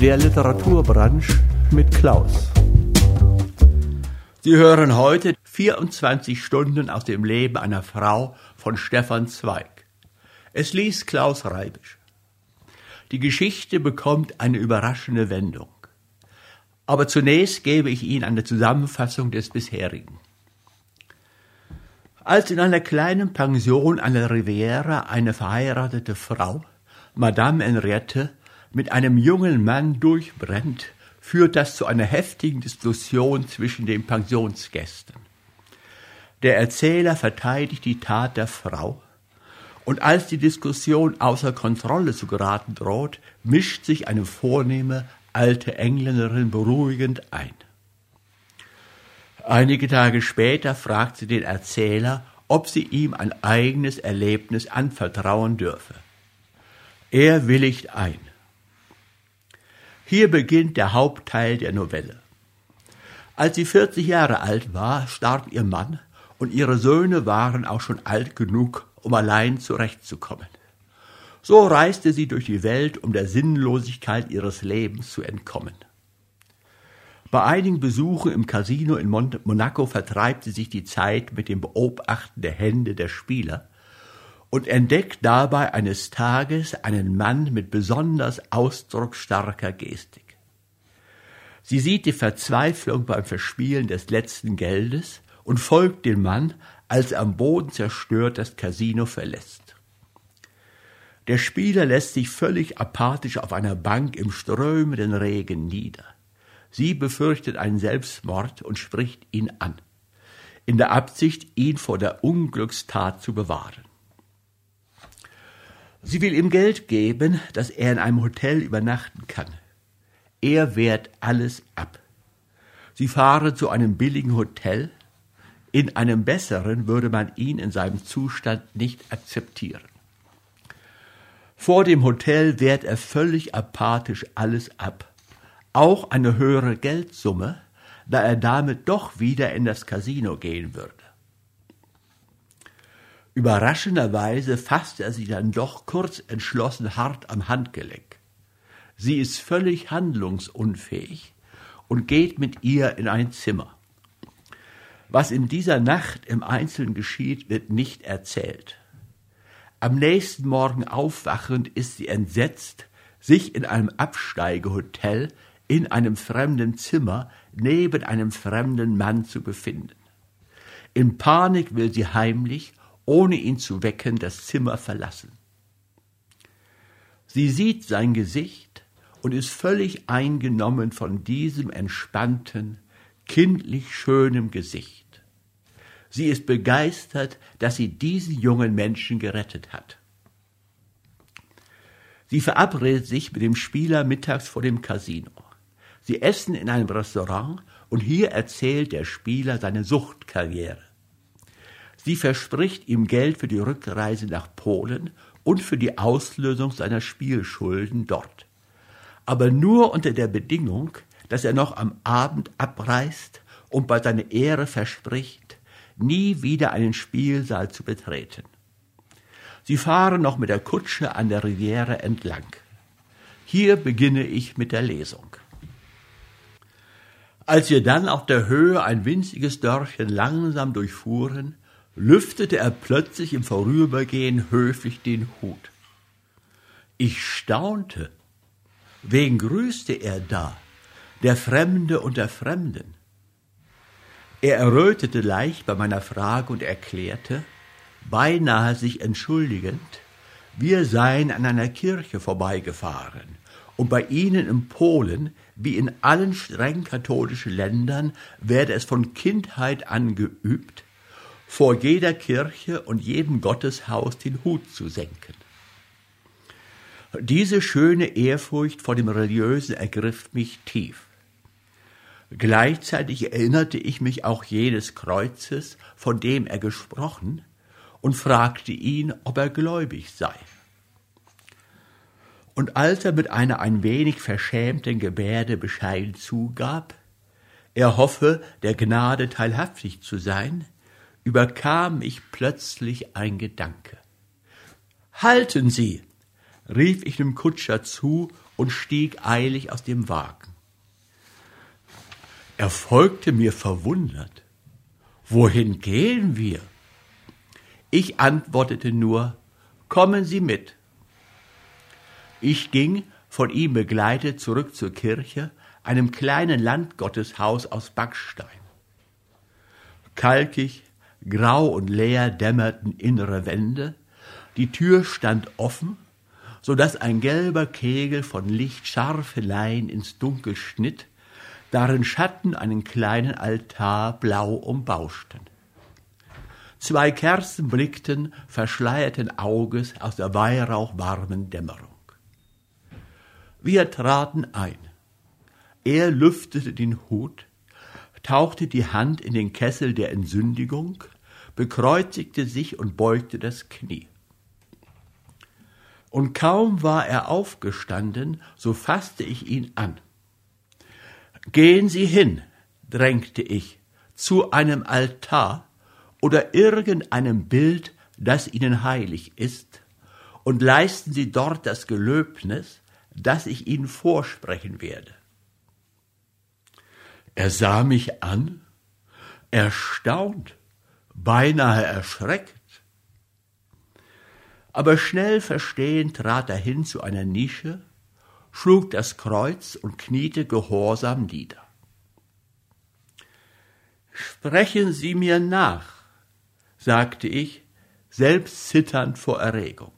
Der Literaturbranche mit Klaus. Sie hören heute 24 Stunden aus dem Leben einer Frau von Stefan Zweig. Es liest Klaus Reibisch. Die Geschichte bekommt eine überraschende Wendung. Aber zunächst gebe ich Ihnen eine Zusammenfassung des bisherigen. Als in einer kleinen Pension an der Riviera eine verheiratete Frau, Madame Henriette, mit einem jungen Mann durchbrennt, führt das zu einer heftigen Diskussion zwischen den Pensionsgästen. Der Erzähler verteidigt die Tat der Frau, und als die Diskussion außer Kontrolle zu geraten droht, mischt sich eine vornehme alte Engländerin beruhigend ein. Einige Tage später fragt sie den Erzähler, ob sie ihm ein eigenes Erlebnis anvertrauen dürfe. Er willigt ein. Hier beginnt der Hauptteil der Novelle. Als sie 40 Jahre alt war, starb ihr Mann und ihre Söhne waren auch schon alt genug, um allein zurechtzukommen. So reiste sie durch die Welt, um der Sinnlosigkeit ihres Lebens zu entkommen. Bei einigen Besuchen im Casino in Monaco vertreibt sie sich die Zeit mit dem Beobachten der Hände der Spieler und entdeckt dabei eines Tages einen Mann mit besonders ausdrucksstarker Gestik. Sie sieht die Verzweiflung beim Verspielen des letzten Geldes und folgt dem Mann, als er am Boden zerstört das Casino verlässt. Der Spieler lässt sich völlig apathisch auf einer Bank im strömenden Regen nieder. Sie befürchtet einen Selbstmord und spricht ihn an, in der Absicht, ihn vor der Unglückstat zu bewahren. Sie will ihm Geld geben, dass er in einem Hotel übernachten kann. Er wehrt alles ab. Sie fahren zu einem billigen Hotel. In einem besseren würde man ihn in seinem Zustand nicht akzeptieren. Vor dem Hotel wehrt er völlig apathisch alles ab. Auch eine höhere Geldsumme, da er damit doch wieder in das Casino gehen würde. Überraschenderweise fasst er sie dann doch kurz entschlossen hart am Handgelenk. Sie ist völlig handlungsunfähig und geht mit ihr in ein Zimmer. Was in dieser Nacht im Einzelnen geschieht, wird nicht erzählt. Am nächsten Morgen aufwachend ist sie entsetzt, sich in einem Absteigehotel in einem fremden Zimmer neben einem fremden Mann zu befinden. In Panik will sie heimlich ohne ihn zu wecken, das Zimmer verlassen. Sie sieht sein Gesicht und ist völlig eingenommen von diesem entspannten, kindlich schönem Gesicht. Sie ist begeistert, dass sie diesen jungen Menschen gerettet hat. Sie verabredet sich mit dem Spieler mittags vor dem Casino. Sie essen in einem Restaurant und hier erzählt der Spieler seine Suchtkarriere. Sie verspricht ihm Geld für die Rückreise nach Polen und für die Auslösung seiner Spielschulden dort. Aber nur unter der Bedingung, dass er noch am Abend abreist und bei seiner Ehre verspricht, nie wieder einen Spielsaal zu betreten. Sie fahren noch mit der Kutsche an der Riviere entlang. Hier beginne ich mit der Lesung. Als wir dann auf der Höhe ein winziges Dörfchen langsam durchfuhren, lüftete er plötzlich im Vorübergehen höflich den Hut. Ich staunte. Wen grüßte er da? Der Fremde unter Fremden. Er errötete leicht bei meiner Frage und erklärte, beinahe sich entschuldigend, wir seien an einer Kirche vorbeigefahren und bei ihnen in Polen, wie in allen streng katholischen Ländern, werde es von Kindheit an geübt, vor jeder Kirche und jedem Gotteshaus den Hut zu senken. Diese schöne Ehrfurcht vor dem Religiösen ergriff mich tief. Gleichzeitig erinnerte ich mich auch jenes Kreuzes, von dem er gesprochen, und fragte ihn, ob er gläubig sei. Und als er mit einer ein wenig verschämten Gebärde bescheiden zugab, er hoffe, der Gnade teilhaftig zu sein, überkam mich plötzlich ein Gedanke. Halten Sie, rief ich dem Kutscher zu und stieg eilig aus dem Wagen. Er folgte mir verwundert. Wohin gehen wir? Ich antwortete nur, kommen Sie mit. Ich ging, von ihm begleitet, zurück zur Kirche, einem kleinen Landgotteshaus aus Backstein. Kalkig, grau und leer dämmerten innere Wände, die Tür stand offen, so dass ein gelber Kegel von Licht scharfe Lein ins Dunkel schnitt, darin Schatten einen kleinen Altar blau umbauschten. Zwei Kerzen blickten verschleierten Auges aus der weihrauchwarmen Dämmerung. Wir traten ein. Er lüftete den Hut, tauchte die Hand in den Kessel der Entsündigung, bekreuzigte sich und beugte das Knie. Und kaum war er aufgestanden, so fasste ich ihn an. Gehen Sie hin, drängte ich, zu einem Altar oder irgendeinem Bild, das Ihnen heilig ist, und leisten Sie dort das Gelöbnis, das ich Ihnen vorsprechen werde. Er sah mich an, erstaunt, beinahe erschreckt. Aber schnell verstehend trat er hin zu einer Nische, schlug das Kreuz und kniete gehorsam nieder. Sprechen Sie mir nach, sagte ich, selbst zitternd vor Erregung.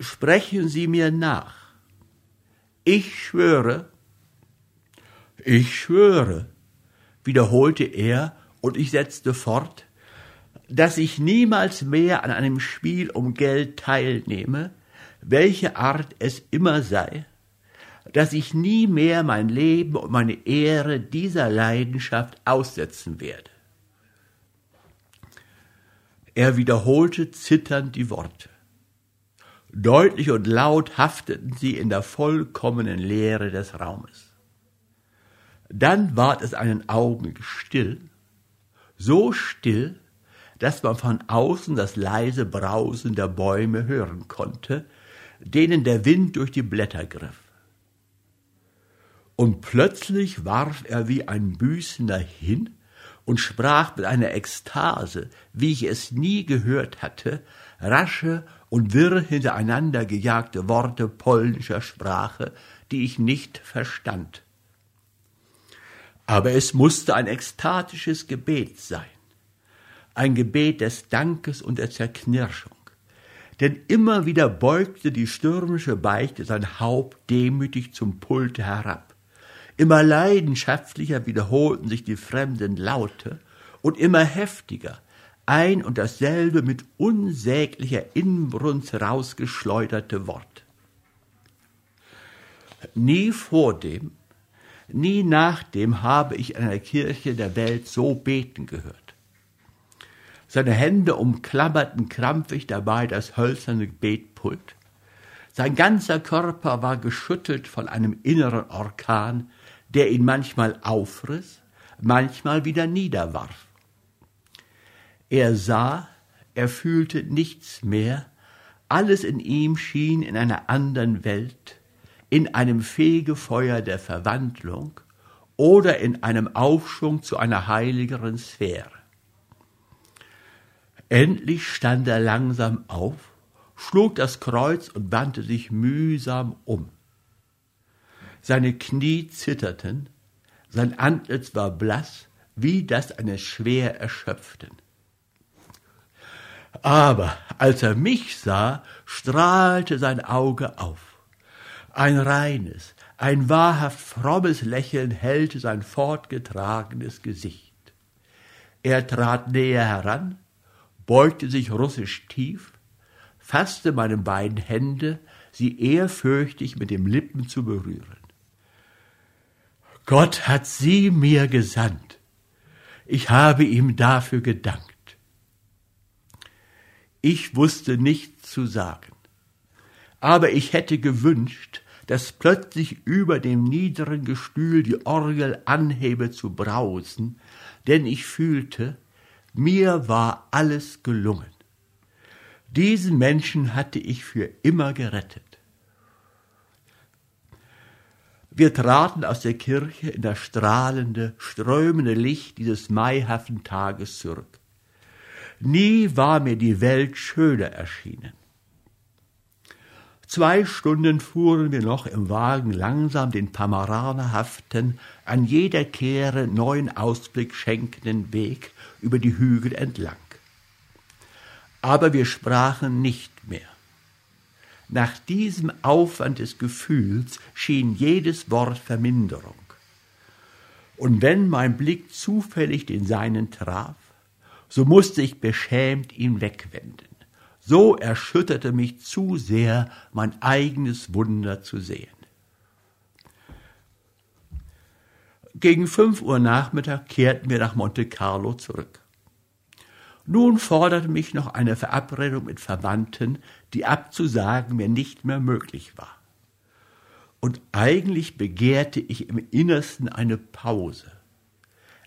Sprechen Sie mir nach. Ich schwöre, ich schwöre, wiederholte er, und ich setzte fort, dass ich niemals mehr an einem Spiel um Geld teilnehme, welche Art es immer sei, dass ich nie mehr mein Leben und meine Ehre dieser Leidenschaft aussetzen werde. Er wiederholte zitternd die Worte. Deutlich und laut hafteten sie in der vollkommenen Leere des Raumes. Dann ward es einen Augenblick still, so still, dass man von außen das leise Brausen der Bäume hören konnte, denen der Wind durch die Blätter griff. Und plötzlich warf er wie ein Büßender hin und sprach mit einer Ekstase, wie ich es nie gehört hatte, rasche und wirr hintereinander gejagte Worte polnischer Sprache, die ich nicht verstand. Aber es musste ein ekstatisches Gebet sein, ein Gebet des Dankes und der Zerknirschung. Denn immer wieder beugte die stürmische Beichte sein Haupt demütig zum Pulte herab. Immer leidenschaftlicher wiederholten sich die fremden Laute und immer heftiger ein und dasselbe mit unsäglicher Inbrunst herausgeschleuderte Wort. Nie vor dem Nie nachdem habe ich in einer Kirche der Welt so beten gehört. Seine Hände umklammerten krampfig dabei das hölzerne Betpult. Sein ganzer Körper war geschüttelt von einem inneren Orkan, der ihn manchmal aufriss, manchmal wieder niederwarf. Er sah, er fühlte nichts mehr, alles in ihm schien in einer anderen Welt, in einem Fegefeuer der Verwandlung oder in einem Aufschwung zu einer heiligeren Sphäre. Endlich stand er langsam auf, schlug das Kreuz und wandte sich mühsam um. Seine Knie zitterten, sein Antlitz war blass wie das eines schwer Erschöpften. Aber als er mich sah, strahlte sein Auge auf. Ein reines, ein wahrhaft frommes Lächeln hellte sein fortgetragenes Gesicht. Er trat näher heran, beugte sich russisch tief, fasste meine beiden Hände, sie ehrfürchtig mit den Lippen zu berühren. Gott hat sie mir gesandt. Ich habe ihm dafür gedankt. Ich wusste nichts zu sagen aber ich hätte gewünscht, dass plötzlich über dem niederen Gestühl die Orgel anhebe zu brausen, denn ich fühlte, mir war alles gelungen. Diesen Menschen hatte ich für immer gerettet. Wir traten aus der Kirche in das strahlende, strömende Licht dieses maihaften Tages zurück. Nie war mir die Welt schöner erschienen. Zwei Stunden fuhren wir noch im Wagen langsam den pamaranerhaften, an jeder Kehre neuen Ausblick schenkenden Weg über die Hügel entlang. Aber wir sprachen nicht mehr. Nach diesem Aufwand des Gefühls schien jedes Wort Verminderung. Und wenn mein Blick zufällig den seinen traf, so musste ich beschämt ihn wegwenden. So erschütterte mich zu sehr, mein eigenes Wunder zu sehen. Gegen fünf Uhr Nachmittag kehrten wir nach Monte Carlo zurück. Nun forderte mich noch eine Verabredung mit Verwandten, die abzusagen mir nicht mehr möglich war. Und eigentlich begehrte ich im Innersten eine Pause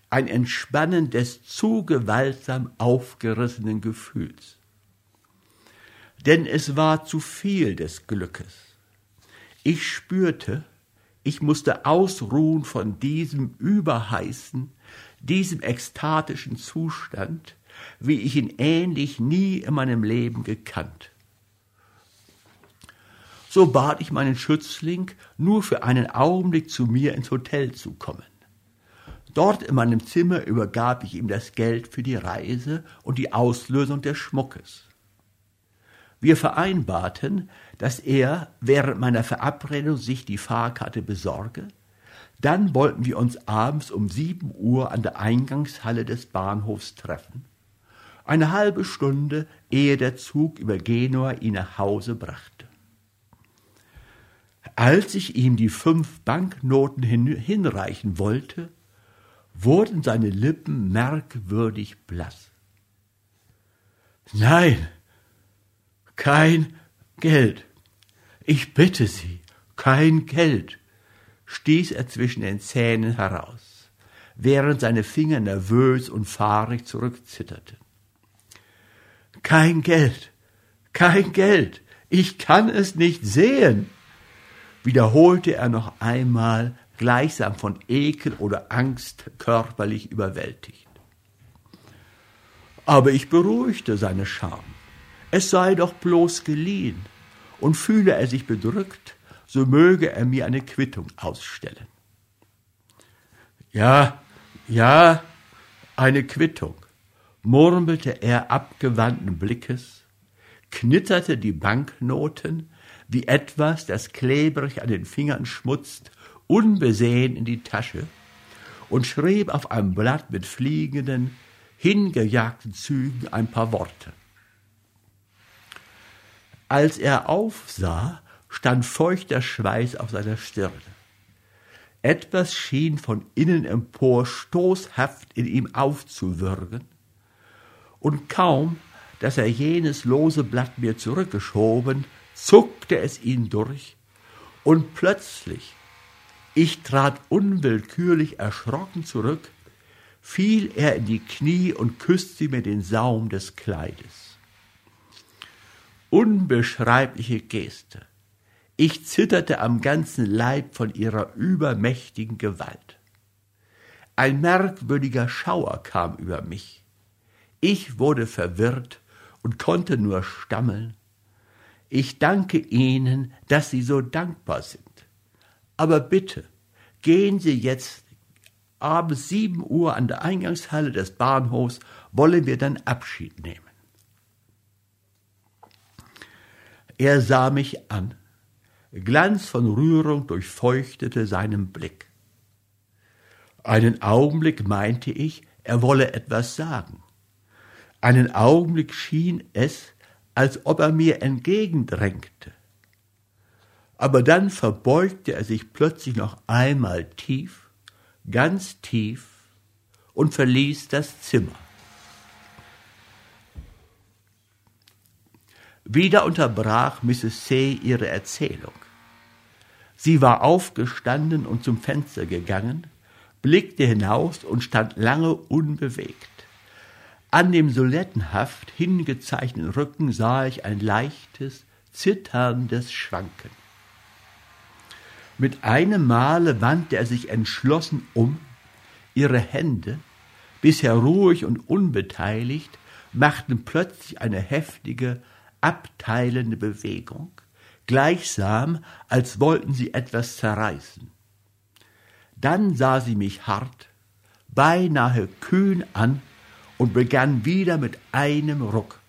ein Entspannen des zu gewaltsam aufgerissenen Gefühls. Denn es war zu viel des Glückes. Ich spürte, ich musste ausruhen von diesem überheißen, diesem ekstatischen Zustand, wie ich ihn ähnlich nie in meinem Leben gekannt. So bat ich meinen Schützling, nur für einen Augenblick zu mir ins Hotel zu kommen. Dort in meinem Zimmer übergab ich ihm das Geld für die Reise und die Auslösung des Schmuckes. Wir vereinbarten, dass er während meiner Verabredung sich die Fahrkarte besorge, dann wollten wir uns abends um sieben Uhr an der Eingangshalle des Bahnhofs treffen, eine halbe Stunde ehe der Zug über Genua ihn nach Hause brachte. Als ich ihm die fünf Banknoten hin hinreichen wollte, wurden seine Lippen merkwürdig blass. Nein, kein Geld. Ich bitte Sie, kein Geld, stieß er zwischen den Zähnen heraus, während seine Finger nervös und fahrig zurückzitterten. Kein Geld, kein Geld, ich kann es nicht sehen, wiederholte er noch einmal gleichsam von Ekel oder Angst körperlich überwältigt. Aber ich beruhigte seine Scham. Es sei doch bloß geliehen, und fühle er sich bedrückt, so möge er mir eine Quittung ausstellen. Ja, ja, eine Quittung, murmelte er abgewandten Blickes, knitterte die Banknoten wie etwas, das klebrig an den Fingern schmutzt unbesehen in die Tasche und schrieb auf einem Blatt mit fliegenden, hingejagten Zügen ein paar Worte. Als er aufsah, stand feuchter Schweiß auf seiner Stirne. Etwas schien von innen empor stoßhaft in ihm aufzuwürgen, und kaum, dass er jenes lose Blatt mir zurückgeschoben, zuckte es ihn durch, und plötzlich ich trat unwillkürlich erschrocken zurück, fiel er in die Knie und küsste mir den Saum des Kleides. Unbeschreibliche Geste. Ich zitterte am ganzen Leib von ihrer übermächtigen Gewalt. Ein merkwürdiger Schauer kam über mich. Ich wurde verwirrt und konnte nur stammeln. Ich danke Ihnen, dass Sie so dankbar sind. Aber bitte, gehen Sie jetzt abends sieben Uhr an der Eingangshalle des Bahnhofs, wollen wir dann Abschied nehmen. Er sah mich an. Glanz von Rührung durchfeuchtete seinen Blick. Einen Augenblick meinte ich, er wolle etwas sagen. Einen Augenblick schien es, als ob er mir entgegendrängte aber dann verbeugte er sich plötzlich noch einmal tief, ganz tief und verließ das Zimmer. Wieder unterbrach Mrs. C. ihre Erzählung. Sie war aufgestanden und zum Fenster gegangen, blickte hinaus und stand lange unbewegt. An dem solettenhaft hingezeichneten Rücken sah ich ein leichtes, zitterndes Schwanken. Mit einem Male wandte er sich entschlossen um, ihre Hände, bisher ruhig und unbeteiligt, machten plötzlich eine heftige, abteilende Bewegung, gleichsam, als wollten sie etwas zerreißen. Dann sah sie mich hart, beinahe kühn an und begann wieder mit einem Ruck.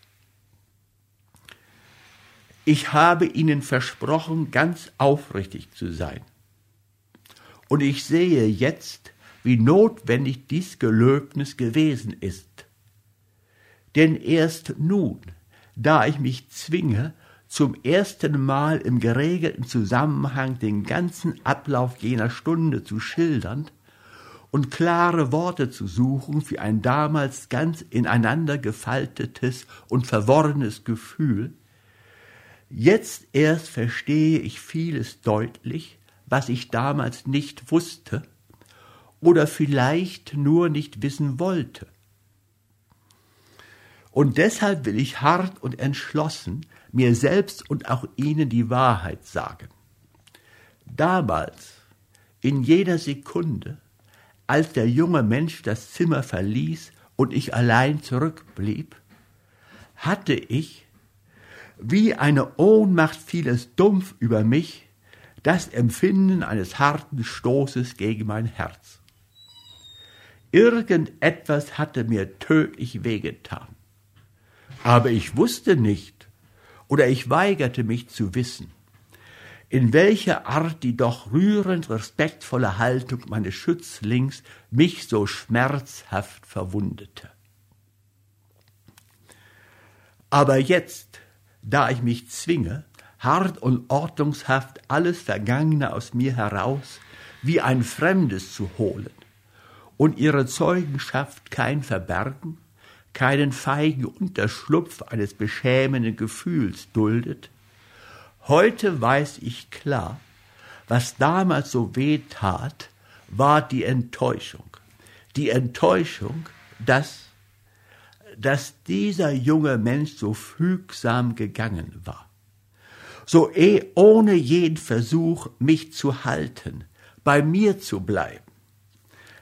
Ich habe Ihnen versprochen, ganz aufrichtig zu sein. Und ich sehe jetzt, wie notwendig dies Gelöbnis gewesen ist. Denn erst nun, da ich mich zwinge, zum ersten Mal im geregelten Zusammenhang den ganzen Ablauf jener Stunde zu schildern und klare Worte zu suchen für ein damals ganz ineinander gefaltetes und verworrenes Gefühl, Jetzt erst verstehe ich vieles deutlich, was ich damals nicht wusste oder vielleicht nur nicht wissen wollte. Und deshalb will ich hart und entschlossen mir selbst und auch Ihnen die Wahrheit sagen. Damals, in jeder Sekunde, als der junge Mensch das Zimmer verließ und ich allein zurückblieb, hatte ich wie eine Ohnmacht fiel es dumpf über mich, das Empfinden eines harten Stoßes gegen mein Herz. Irgendetwas hatte mir tödlich wehgetan. Aber ich wusste nicht, oder ich weigerte mich zu wissen, in welcher Art die doch rührend respektvolle Haltung meines Schützlings mich so schmerzhaft verwundete. Aber jetzt, da ich mich zwinge, hart und ordnungshaft alles Vergangene aus mir heraus wie ein Fremdes zu holen und ihre Zeugenschaft kein Verbergen, keinen feigen Unterschlupf eines beschämenden Gefühls duldet, heute weiß ich klar, was damals so weh tat, war die Enttäuschung. Die Enttäuschung, dass dass dieser junge Mensch so fügsam gegangen war. So eh ohne jeden Versuch, mich zu halten, bei mir zu bleiben,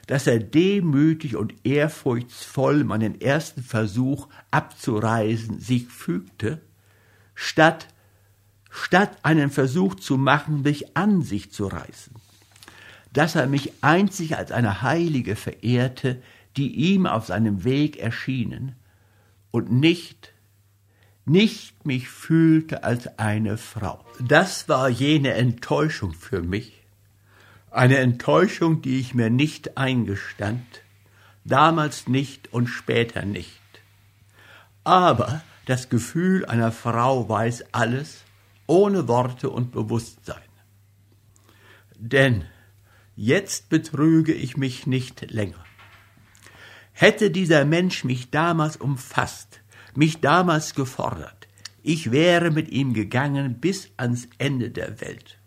dass er demütig und ehrfurchtsvoll meinen ersten Versuch abzureisen sich fügte, statt, statt einen Versuch zu machen, mich an sich zu reißen, dass er mich einzig als eine Heilige verehrte, die ihm auf seinem Weg erschienen, und nicht, nicht mich fühlte als eine Frau. Das war jene Enttäuschung für mich, eine Enttäuschung, die ich mir nicht eingestand, damals nicht und später nicht. Aber das Gefühl einer Frau weiß alles, ohne Worte und Bewusstsein. Denn jetzt betrüge ich mich nicht länger. Hätte dieser Mensch mich damals umfasst, mich damals gefordert, ich wäre mit ihm gegangen bis ans Ende der Welt.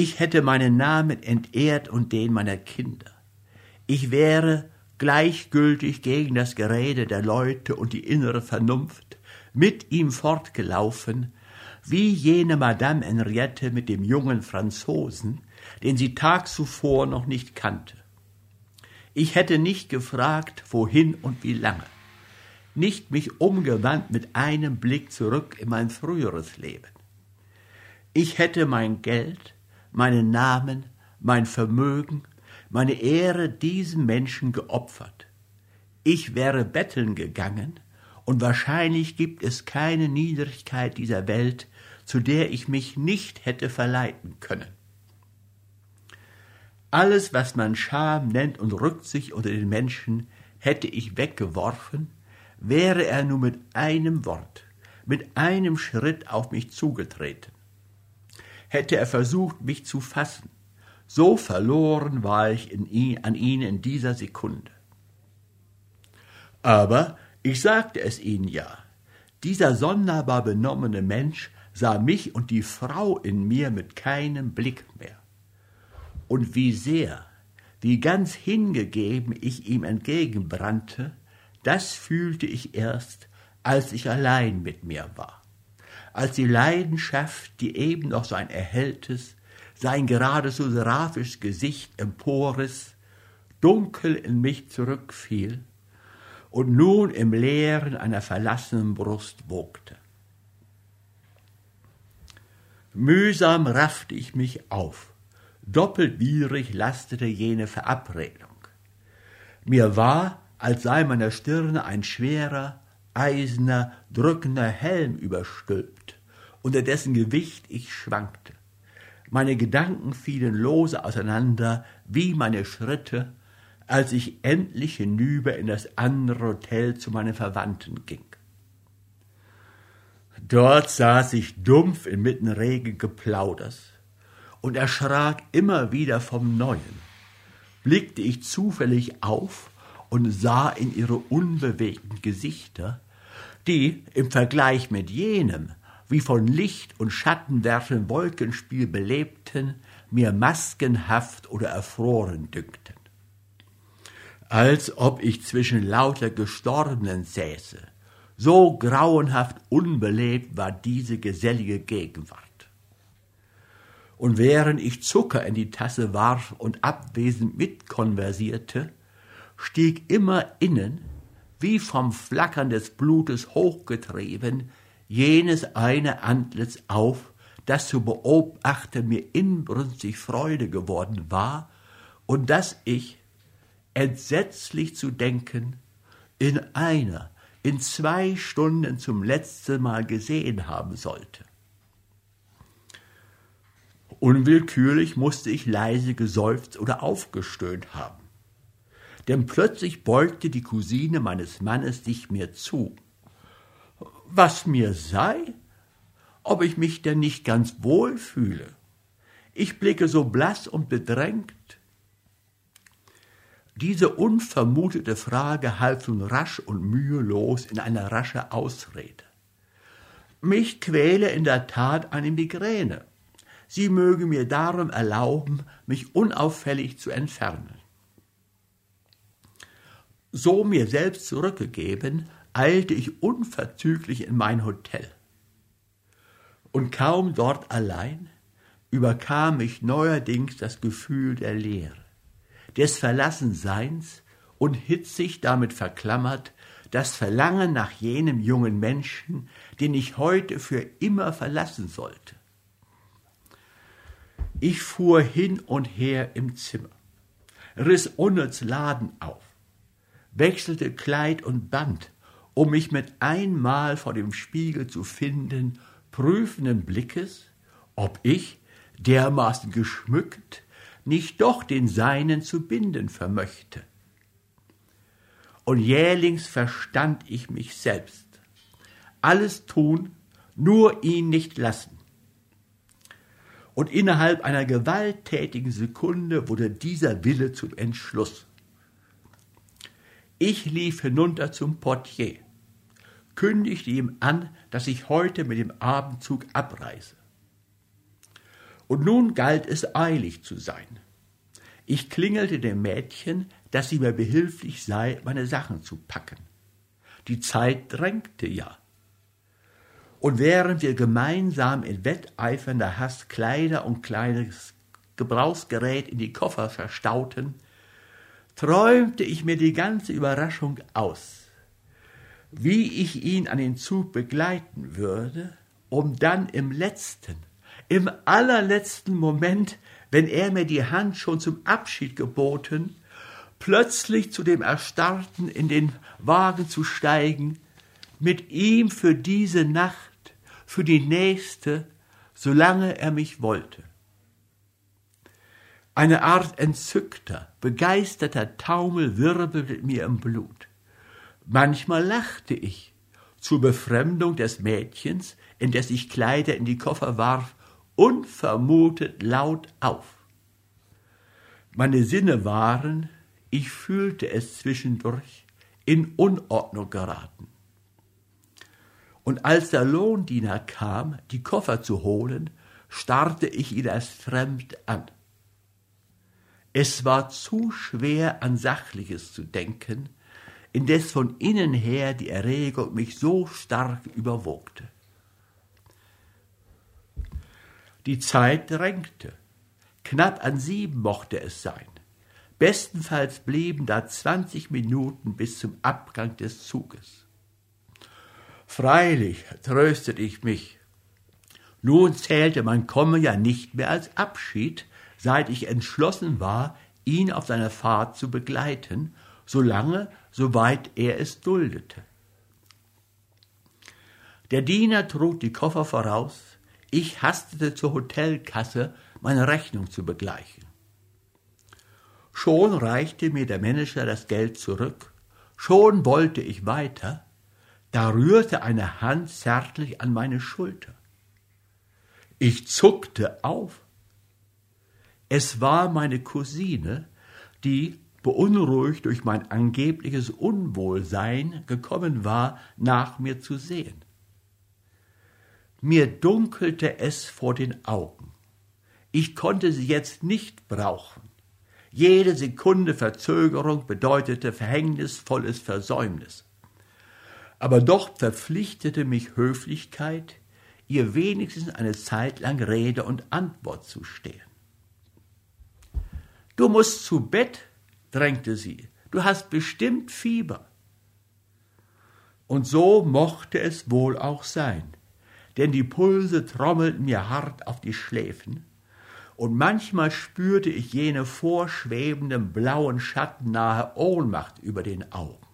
Ich hätte meinen Namen entehrt und den meiner Kinder. Ich wäre gleichgültig gegen das Gerede der Leute und die innere Vernunft mit ihm fortgelaufen, wie jene Madame Henriette mit dem jungen Franzosen, den sie tags zuvor noch nicht kannte. Ich hätte nicht gefragt, wohin und wie lange, nicht mich umgewandt mit einem Blick zurück in mein früheres Leben. Ich hätte mein Geld, meinen Namen, mein Vermögen, meine Ehre diesem Menschen geopfert. Ich wäre betteln gegangen, und wahrscheinlich gibt es keine Niedrigkeit dieser Welt, zu der ich mich nicht hätte verleiten können. Alles, was man Scham nennt und Rücksicht unter den Menschen, hätte ich weggeworfen, wäre er nur mit einem Wort, mit einem Schritt auf mich zugetreten. Hätte er versucht, mich zu fassen, so verloren war ich ihn, an ihn in dieser Sekunde. Aber ich sagte es Ihnen ja, dieser sonderbar benommene Mensch sah mich und die Frau in mir mit keinem Blick mehr. Und wie sehr, wie ganz hingegeben ich ihm entgegenbrannte, das fühlte ich erst, als ich allein mit mir war, als die Leidenschaft, die eben noch so ein erhelltes, sein geradezu seraphisch Gesicht emporriss, dunkel in mich zurückfiel und nun im Leeren einer verlassenen Brust wogte. Mühsam raffte ich mich auf, doppelt widrig lastete jene Verabredung. Mir war, als sei meiner Stirne ein schwerer, eiserner, drückender Helm überstülpt, unter dessen Gewicht ich schwankte. Meine Gedanken fielen lose auseinander, wie meine Schritte, als ich endlich hinüber in das andere Hotel zu meinen Verwandten ging. Dort saß ich dumpf inmitten regen Geplauders und erschrak immer wieder vom Neuen. Blickte ich zufällig auf und sah in ihre unbewegten Gesichter, die im Vergleich mit jenem, wie von Licht und Schattenwerfen Wolkenspiel belebten, mir maskenhaft oder erfroren dünkten. Als ob ich zwischen lauter Gestorbenen säße, so grauenhaft unbelebt war diese gesellige Gegenwart. Und während ich Zucker in die Tasse warf und abwesend mitkonversierte, stieg immer innen, wie vom Flackern des Blutes hochgetrieben, jenes eine Antlitz auf, das zu beobachten mir inbrünstig Freude geworden war und das ich, entsetzlich zu denken, in einer, in zwei Stunden zum letzten Mal gesehen haben sollte. Unwillkürlich musste ich leise geseufzt oder aufgestöhnt haben. Denn plötzlich beugte die Cousine meines Mannes sich mir zu. Was mir sei? Ob ich mich denn nicht ganz wohl fühle? Ich blicke so blass und bedrängt. Diese unvermutete Frage half nun rasch und mühelos in eine rasche Ausrede. Mich quäle in der Tat eine Migräne. Sie möge mir darum erlauben, mich unauffällig zu entfernen. So mir selbst zurückgegeben, eilte ich unverzüglich in mein Hotel. Und kaum dort allein überkam mich neuerdings das Gefühl der Leere, des Verlassenseins und hitzig damit verklammert das Verlangen nach jenem jungen Menschen, den ich heute für immer verlassen sollte. Ich fuhr hin und her im Zimmer, riss unnütz Laden auf, wechselte Kleid und Band, um mich mit einmal vor dem Spiegel zu finden, prüfenden Blickes, ob ich, dermaßen geschmückt, nicht doch den Seinen zu binden vermöchte. Und jählings verstand ich mich selbst. Alles tun, nur ihn nicht lassen. Und innerhalb einer gewalttätigen Sekunde wurde dieser Wille zum Entschluss. Ich lief hinunter zum Portier kündigte ihm an, dass ich heute mit dem Abendzug abreise. Und nun galt es eilig zu sein. Ich klingelte dem Mädchen, dass sie mir behilflich sei, meine Sachen zu packen. Die Zeit drängte ja. Und während wir gemeinsam in wetteifernder Hast Kleider und kleines Gebrauchsgerät in die Koffer verstauten, träumte ich mir die ganze Überraschung aus wie ich ihn an den Zug begleiten würde, um dann im letzten, im allerletzten Moment, wenn er mir die Hand schon zum Abschied geboten, plötzlich zu dem Erstarrten in den Wagen zu steigen, mit ihm für diese Nacht, für die nächste, solange er mich wollte. Eine Art entzückter, begeisterter Taumel wirbelte mir im Blut. Manchmal lachte ich, zur Befremdung des Mädchens, in das ich Kleider in die Koffer warf, unvermutet laut auf. Meine Sinne waren, ich fühlte es zwischendurch, in Unordnung geraten. Und als der Lohndiener kam, die Koffer zu holen, starrte ich ihn als fremd an. Es war zu schwer an Sachliches zu denken, indes von innen her die Erregung mich so stark überwogte. Die Zeit drängte, Knapp an sieben mochte es sein. Bestenfalls blieben da zwanzig Minuten bis zum Abgang des Zuges. Freilich, tröstete ich mich. Nun zählte mein Kommen ja nicht mehr als Abschied, seit ich entschlossen war, ihn auf seiner Fahrt zu begleiten, solange, soweit er es duldete. Der Diener trug die Koffer voraus, ich hastete zur Hotelkasse, meine Rechnung zu begleichen. Schon reichte mir der Manager das Geld zurück, schon wollte ich weiter, da rührte eine Hand zärtlich an meine Schulter. Ich zuckte auf. Es war meine Cousine, die, beunruhigt durch mein angebliches Unwohlsein, gekommen war, nach mir zu sehen. Mir dunkelte es vor den Augen. Ich konnte sie jetzt nicht brauchen. Jede Sekunde Verzögerung bedeutete verhängnisvolles Versäumnis. Aber doch verpflichtete mich Höflichkeit, ihr wenigstens eine Zeit lang Rede und Antwort zu stehen. Du musst zu Bett, drängte sie, du hast bestimmt Fieber. Und so mochte es wohl auch sein denn die Pulse trommelten mir hart auf die Schläfen, und manchmal spürte ich jene vorschwebenden blauen Schatten nahe Ohnmacht über den Augen.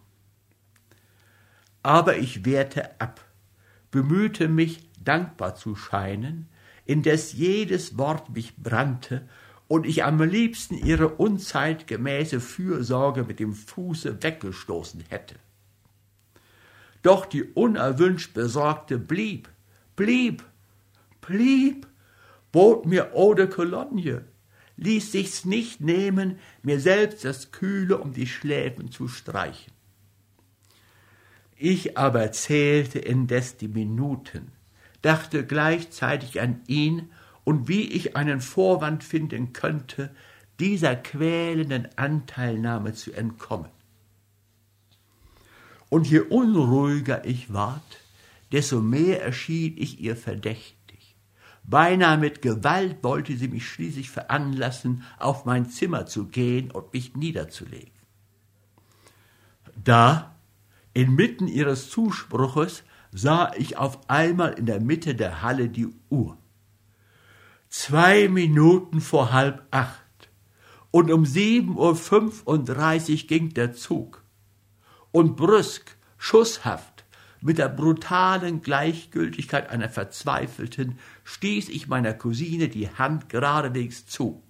Aber ich wehrte ab, bemühte mich, dankbar zu scheinen, indes jedes Wort mich brannte und ich am liebsten ihre unzeitgemäße Fürsorge mit dem Fuße weggestoßen hätte. Doch die unerwünscht Besorgte blieb, blieb, blieb, bot mir Eau de Cologne, ließ sich's nicht nehmen, mir selbst das Kühle um die Schläfen zu streichen. Ich aber zählte indes die Minuten, dachte gleichzeitig an ihn und wie ich einen Vorwand finden könnte, dieser quälenden Anteilnahme zu entkommen. Und je unruhiger ich ward, desto mehr erschien ich ihr verdächtig. Beinahe mit Gewalt wollte sie mich schließlich veranlassen, auf mein Zimmer zu gehen und mich niederzulegen. Da, inmitten ihres Zuspruches, sah ich auf einmal in der Mitte der Halle die Uhr. Zwei Minuten vor halb acht. Und um sieben Uhr fünfunddreißig ging der Zug. Und brüsk, schusshaft, mit der brutalen Gleichgültigkeit einer Verzweifelten stieß ich meiner Cousine die Hand geradewegs zu.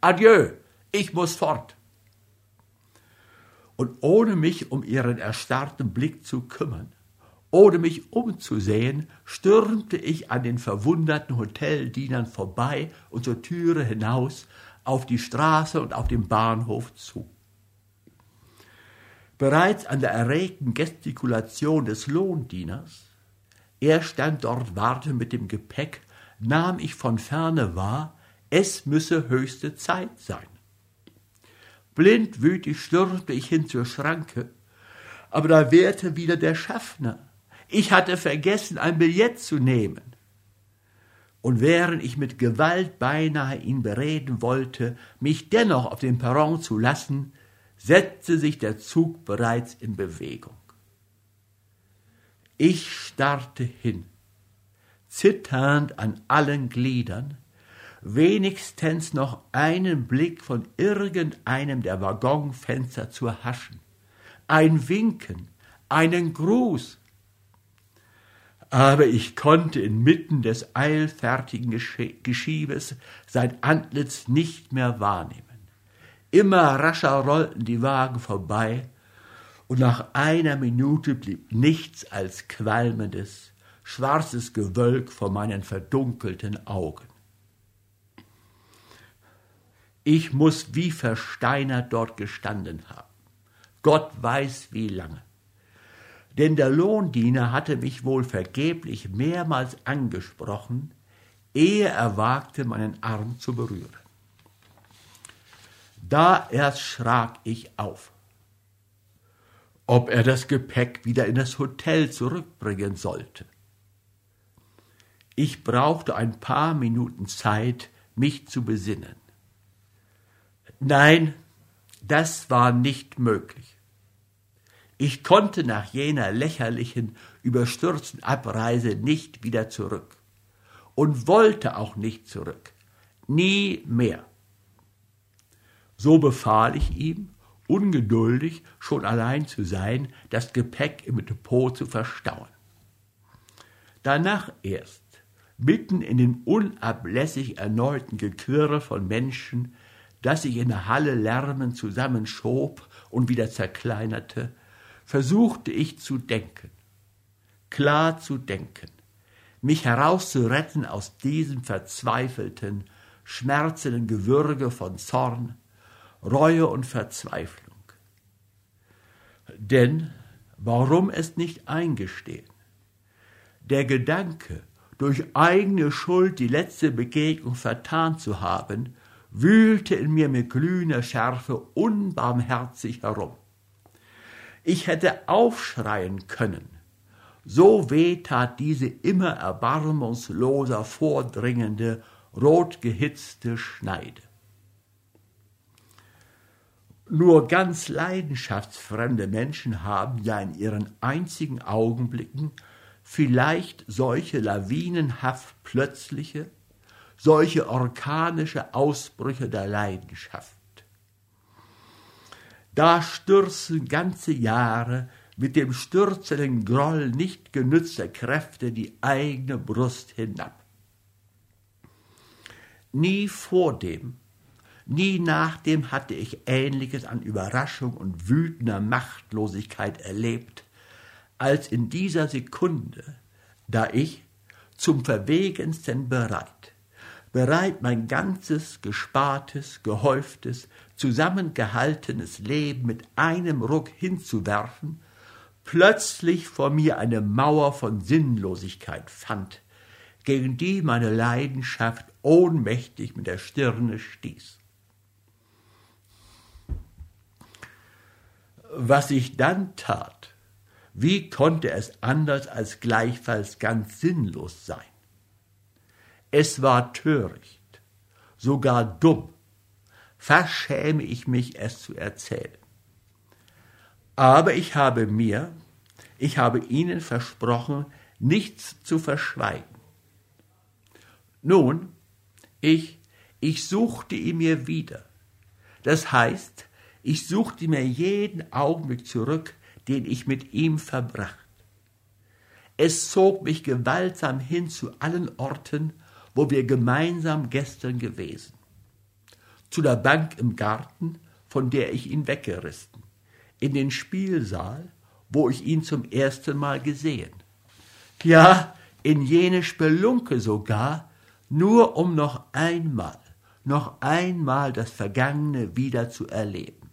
Adieu, ich muss fort. Und ohne mich um ihren erstarrten Blick zu kümmern, ohne mich umzusehen, stürmte ich an den verwunderten Hoteldienern vorbei und zur Türe hinaus auf die Straße und auf den Bahnhof zu. Bereits an der erregten Gestikulation des Lohndieners, er stand dort warte mit dem Gepäck, nahm ich von ferne wahr, es müsse höchste Zeit sein. Blindwütig stürmte ich hin zur Schranke, aber da wehrte wieder der Schaffner. Ich hatte vergessen, ein Billett zu nehmen. Und während ich mit Gewalt beinahe ihn bereden wollte, mich dennoch auf den Perron zu lassen, setzte sich der Zug bereits in Bewegung. Ich starrte hin, zitternd an allen Gliedern, wenigstens noch einen Blick von irgendeinem der Waggonfenster zu erhaschen, ein Winken, einen Gruß. Aber ich konnte inmitten des eilfertigen Geschiebes sein Antlitz nicht mehr wahrnehmen. Immer rascher rollten die Wagen vorbei, und nach einer Minute blieb nichts als qualmendes, schwarzes Gewölk vor meinen verdunkelten Augen. Ich muss wie versteinert dort gestanden haben. Gott weiß wie lange. Denn der Lohndiener hatte mich wohl vergeblich mehrmals angesprochen, ehe er wagte, meinen Arm zu berühren. Da erst schrak ich auf. Ob er das Gepäck wieder in das Hotel zurückbringen sollte. Ich brauchte ein paar Minuten Zeit, mich zu besinnen. Nein, das war nicht möglich. Ich konnte nach jener lächerlichen, überstürzten Abreise nicht wieder zurück und wollte auch nicht zurück. Nie mehr. So befahl ich ihm, ungeduldig schon allein zu sein, das Gepäck im Depot zu verstauen. Danach erst, mitten in den unablässig erneuten Gequirre von Menschen, das sich in der Halle lärmend zusammenschob und wieder zerkleinerte, versuchte ich zu denken, klar zu denken, mich herauszuretten aus diesem verzweifelten, schmerzenden Gewürge von Zorn, Reue und Verzweiflung. Denn warum es nicht eingestehen? Der Gedanke, durch eigene Schuld die letzte Begegnung vertan zu haben, wühlte in mir mit glühender Schärfe unbarmherzig herum. Ich hätte aufschreien können. So weh tat diese immer erbarmungsloser vordringende, rotgehitzte Schneide. Nur ganz leidenschaftsfremde Menschen haben ja in ihren einzigen Augenblicken vielleicht solche lawinenhaft plötzliche, solche orkanische Ausbrüche der Leidenschaft. Da stürzen ganze Jahre mit dem stürzenden Groll nicht genützter Kräfte die eigene Brust hinab. Nie vor dem Nie nachdem hatte ich Ähnliches an Überraschung und wütender Machtlosigkeit erlebt, als in dieser Sekunde, da ich zum Verwegensten bereit, bereit mein ganzes gespartes, gehäuftes, zusammengehaltenes Leben mit einem Ruck hinzuwerfen, plötzlich vor mir eine Mauer von Sinnlosigkeit fand, gegen die meine Leidenschaft ohnmächtig mit der Stirne stieß. Was ich dann tat, wie konnte es anders als gleichfalls ganz sinnlos sein? Es war töricht, sogar dumm. Fast schäme ich mich, es zu erzählen. Aber ich habe mir, ich habe Ihnen versprochen, nichts zu verschweigen. Nun, ich, ich suchte ihn mir wieder. Das heißt, ich suchte mir jeden Augenblick zurück, den ich mit ihm verbracht. Es zog mich gewaltsam hin zu allen Orten, wo wir gemeinsam gestern gewesen. Zu der Bank im Garten, von der ich ihn weggerissen, in den Spielsaal, wo ich ihn zum ersten Mal gesehen. Ja, in jene Spelunke sogar, nur um noch einmal, noch einmal das Vergangene wieder zu erleben.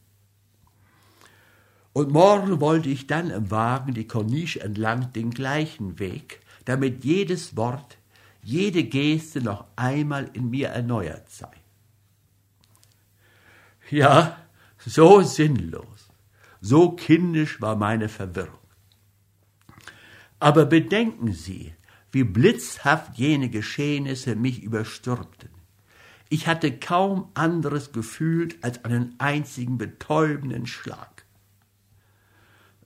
Und morgen wollte ich dann im Wagen die Corniche entlang den gleichen Weg, damit jedes Wort, jede Geste noch einmal in mir erneuert sei. Ja, so sinnlos, so kindisch war meine Verwirrung. Aber bedenken Sie, wie blitzhaft jene Geschehnisse mich überstürmten. Ich hatte kaum anderes gefühlt als einen einzigen betäubenden Schlag.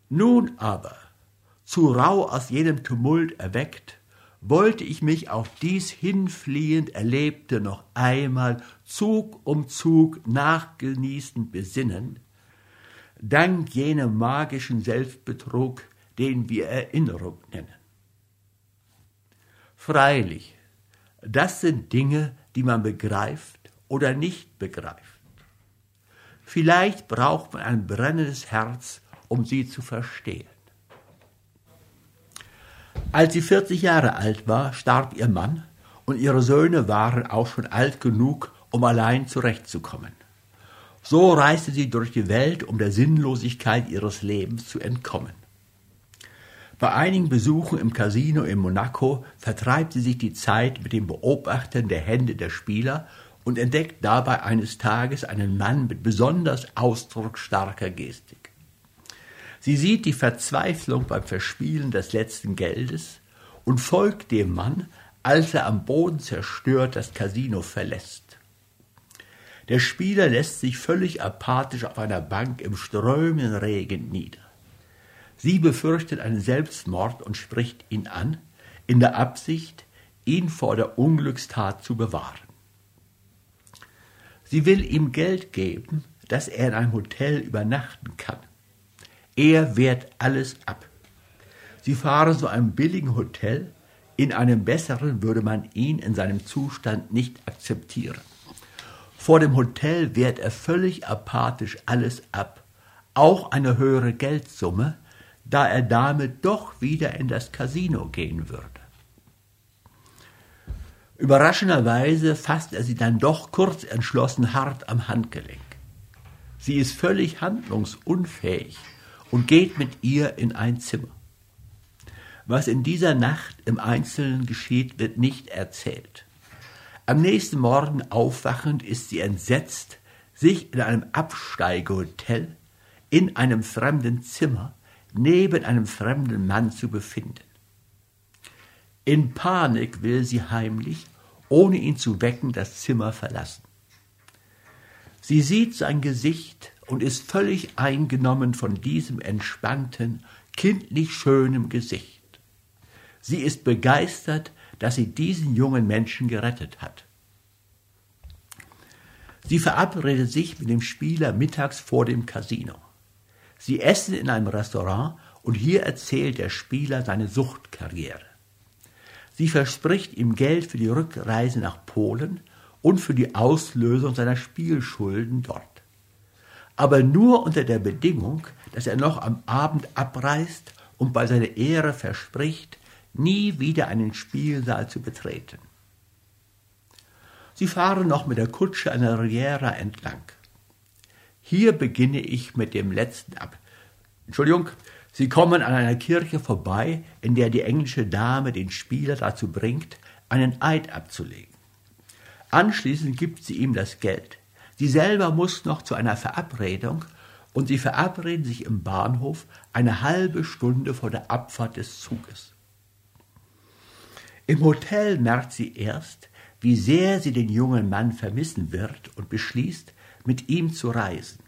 Nun aber, zu rau aus jenem Tumult erweckt, wollte ich mich auf dies hinfliehend Erlebte noch einmal Zug um Zug nachgenießend besinnen, dank jenem magischen Selbstbetrug, den wir Erinnerung nennen. Freilich, das sind Dinge, die man begreift oder nicht begreift. Vielleicht braucht man ein brennendes Herz, um sie zu verstehen. Als sie 40 Jahre alt war, starb ihr Mann und ihre Söhne waren auch schon alt genug, um allein zurechtzukommen. So reiste sie durch die Welt, um der Sinnlosigkeit ihres Lebens zu entkommen. Bei einigen Besuchen im Casino in Monaco vertreibt sie sich die Zeit mit dem Beobachten der Hände der Spieler und entdeckt dabei eines Tages einen Mann mit besonders ausdrucksstarker Gestik. Sie sieht die Verzweiflung beim Verspielen des letzten Geldes und folgt dem Mann, als er am Boden zerstört das Casino verlässt. Der Spieler lässt sich völlig apathisch auf einer Bank im strömenden Regen nieder. Sie befürchtet einen Selbstmord und spricht ihn an, in der Absicht, ihn vor der Unglückstat zu bewahren. Sie will ihm Geld geben, dass er in einem Hotel übernachten kann. Er wehrt alles ab. Sie fahren zu einem billigen Hotel, in einem besseren würde man ihn in seinem Zustand nicht akzeptieren. Vor dem Hotel wehrt er völlig apathisch alles ab, auch eine höhere Geldsumme, da er damit doch wieder in das Casino gehen würde. Überraschenderweise fasst er sie dann doch kurz entschlossen hart am Handgelenk. Sie ist völlig handlungsunfähig und geht mit ihr in ein Zimmer. Was in dieser Nacht im Einzelnen geschieht, wird nicht erzählt. Am nächsten Morgen aufwachend ist sie entsetzt, sich in einem Absteigehotel in einem fremden Zimmer neben einem fremden Mann zu befinden. In Panik will sie heimlich, ohne ihn zu wecken, das Zimmer verlassen. Sie sieht sein Gesicht und ist völlig eingenommen von diesem entspannten, kindlich schönen Gesicht. Sie ist begeistert, dass sie diesen jungen Menschen gerettet hat. Sie verabredet sich mit dem Spieler mittags vor dem Casino. Sie essen in einem Restaurant und hier erzählt der Spieler seine Suchtkarriere. Sie verspricht ihm Geld für die Rückreise nach Polen und für die Auslösung seiner Spielschulden dort. Aber nur unter der Bedingung, dass er noch am Abend abreist und bei seiner Ehre verspricht, nie wieder einen Spielsaal zu betreten. Sie fahren noch mit der Kutsche an der Riviera entlang. Hier beginne ich mit dem letzten ab. Entschuldigung, Sie kommen an einer Kirche vorbei, in der die englische Dame den Spieler dazu bringt, einen Eid abzulegen. Anschließend gibt sie ihm das Geld. Sie selber muss noch zu einer Verabredung und sie verabreden sich im Bahnhof eine halbe Stunde vor der Abfahrt des Zuges. Im Hotel merkt sie erst, wie sehr sie den jungen Mann vermissen wird und beschließt, mit ihm zu reisen.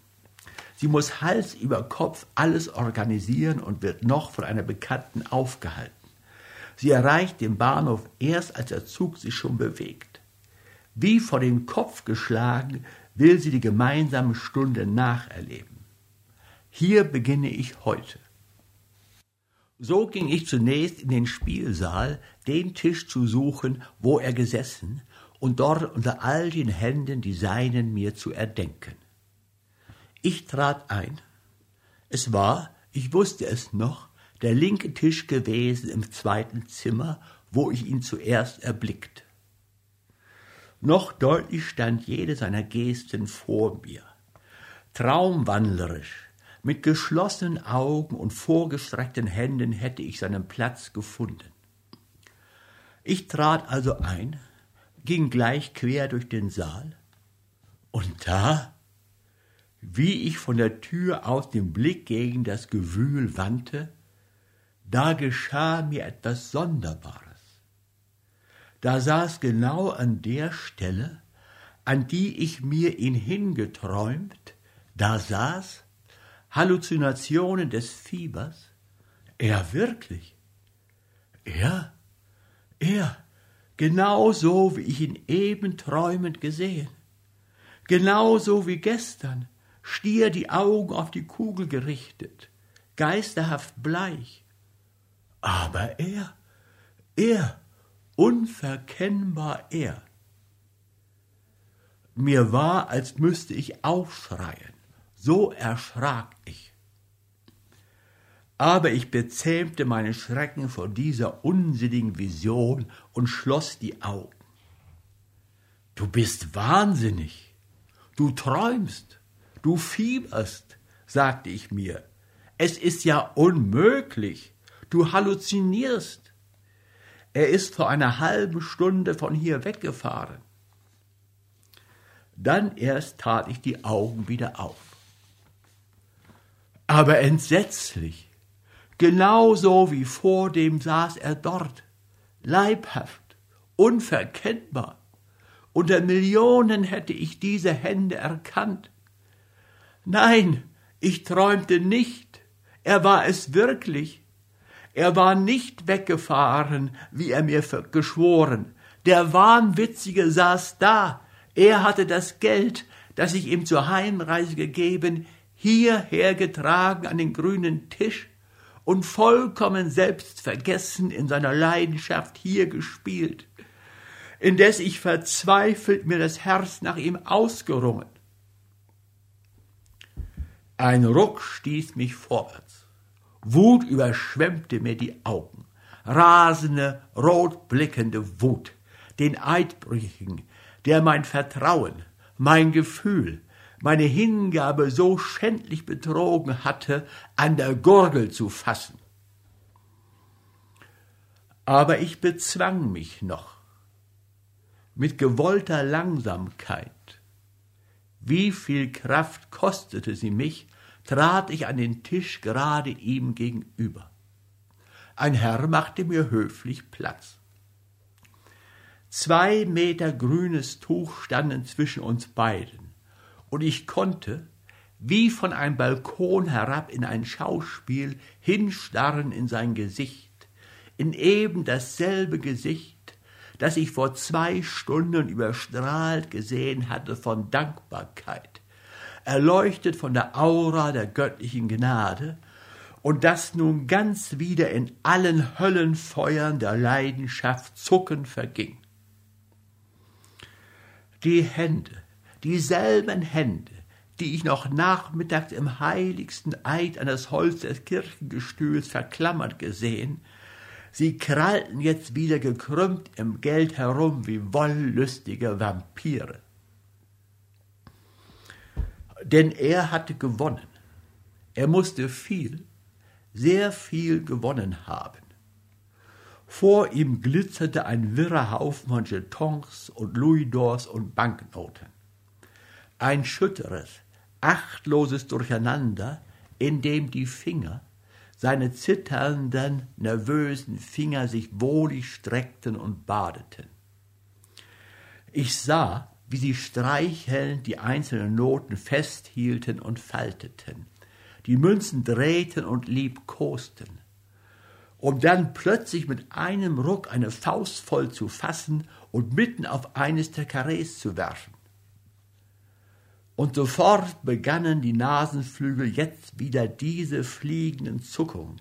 Sie muss Hals über Kopf alles organisieren und wird noch von einer Bekannten aufgehalten. Sie erreicht den Bahnhof erst, als der Zug sich schon bewegt. Wie vor den Kopf geschlagen will sie die gemeinsame Stunde nacherleben. Hier beginne ich heute. So ging ich zunächst in den Spielsaal, den Tisch zu suchen, wo er gesessen, und dort unter all den Händen die Seinen mir zu erdenken. Ich trat ein. Es war, ich wusste es noch, der linke Tisch gewesen im zweiten Zimmer, wo ich ihn zuerst erblickt. Noch deutlich stand jede seiner Gesten vor mir. Traumwandlerisch, mit geschlossenen Augen und vorgestreckten Händen hätte ich seinen Platz gefunden. Ich trat also ein, ging gleich quer durch den Saal, und da, wie ich von der Tür aus den Blick gegen das Gewühl wandte, da geschah mir etwas Sonderbares. Da saß genau an der Stelle, an die ich mir ihn hingeträumt, da saß, Halluzinationen des Fiebers, er wirklich, er, er, genau so, wie ich ihn eben träumend gesehen, genau so wie gestern, stier die Augen auf die Kugel gerichtet, geisterhaft bleich. Aber er, er, unverkennbar er. Mir war, als müsste ich aufschreien, so erschrak ich. Aber ich bezähmte meinen Schrecken vor dieser unsinnigen Vision und schloss die Augen. Du bist wahnsinnig, du träumst, Du fieberst, sagte ich mir. Es ist ja unmöglich. Du halluzinierst. Er ist vor einer halben Stunde von hier weggefahren. Dann erst tat ich die Augen wieder auf. Aber entsetzlich, genauso wie vor dem saß er dort, leibhaft, unverkennbar, Unter Millionen hätte ich diese Hände erkannt. Nein, ich träumte nicht. Er war es wirklich. Er war nicht weggefahren, wie er mir geschworen. Der Wahnwitzige saß da. Er hatte das Geld, das ich ihm zur Heimreise gegeben, hierher getragen an den grünen Tisch und vollkommen selbstvergessen in seiner Leidenschaft hier gespielt, indes ich verzweifelt mir das Herz nach ihm ausgerungen. Ein Ruck stieß mich vorwärts. Wut überschwemmte mir die Augen. Rasende, rotblickende Wut. Den Eidbrüchigen, der mein Vertrauen, mein Gefühl, meine Hingabe so schändlich betrogen hatte, an der Gurgel zu fassen. Aber ich bezwang mich noch. Mit gewollter Langsamkeit. Wie viel Kraft kostete sie mich, trat ich an den Tisch gerade ihm gegenüber. Ein Herr machte mir höflich Platz. Zwei Meter grünes Tuch standen zwischen uns beiden, und ich konnte, wie von einem Balkon herab in ein Schauspiel, hinstarren in sein Gesicht, in eben dasselbe Gesicht, das ich vor zwei Stunden überstrahlt gesehen hatte von Dankbarkeit, erleuchtet von der Aura der göttlichen Gnade, und das nun ganz wieder in allen Höllenfeuern der Leidenschaft zuckend verging die Hände, dieselben Hände, die ich noch nachmittags im heiligsten Eid an das Holz des Kirchengestühls verklammert gesehen, sie krallten jetzt wieder gekrümmt im Geld herum wie wollüstige Vampire. Denn er hatte gewonnen. Er musste viel, sehr viel gewonnen haben. Vor ihm glitzerte ein wirrer Haufen von Jetons und Louisdors und Banknoten. Ein schütteres, achtloses Durcheinander, in dem die Finger, seine zitternden, nervösen Finger sich wohlig streckten und badeten. Ich sah, wie sie streichelnd die einzelnen Noten festhielten und falteten, die Münzen drehten und liebkosten um dann plötzlich mit einem Ruck eine Faust voll zu fassen und mitten auf eines der Karrees zu werfen. Und sofort begannen die Nasenflügel jetzt wieder diese fliegenden Zuckungen.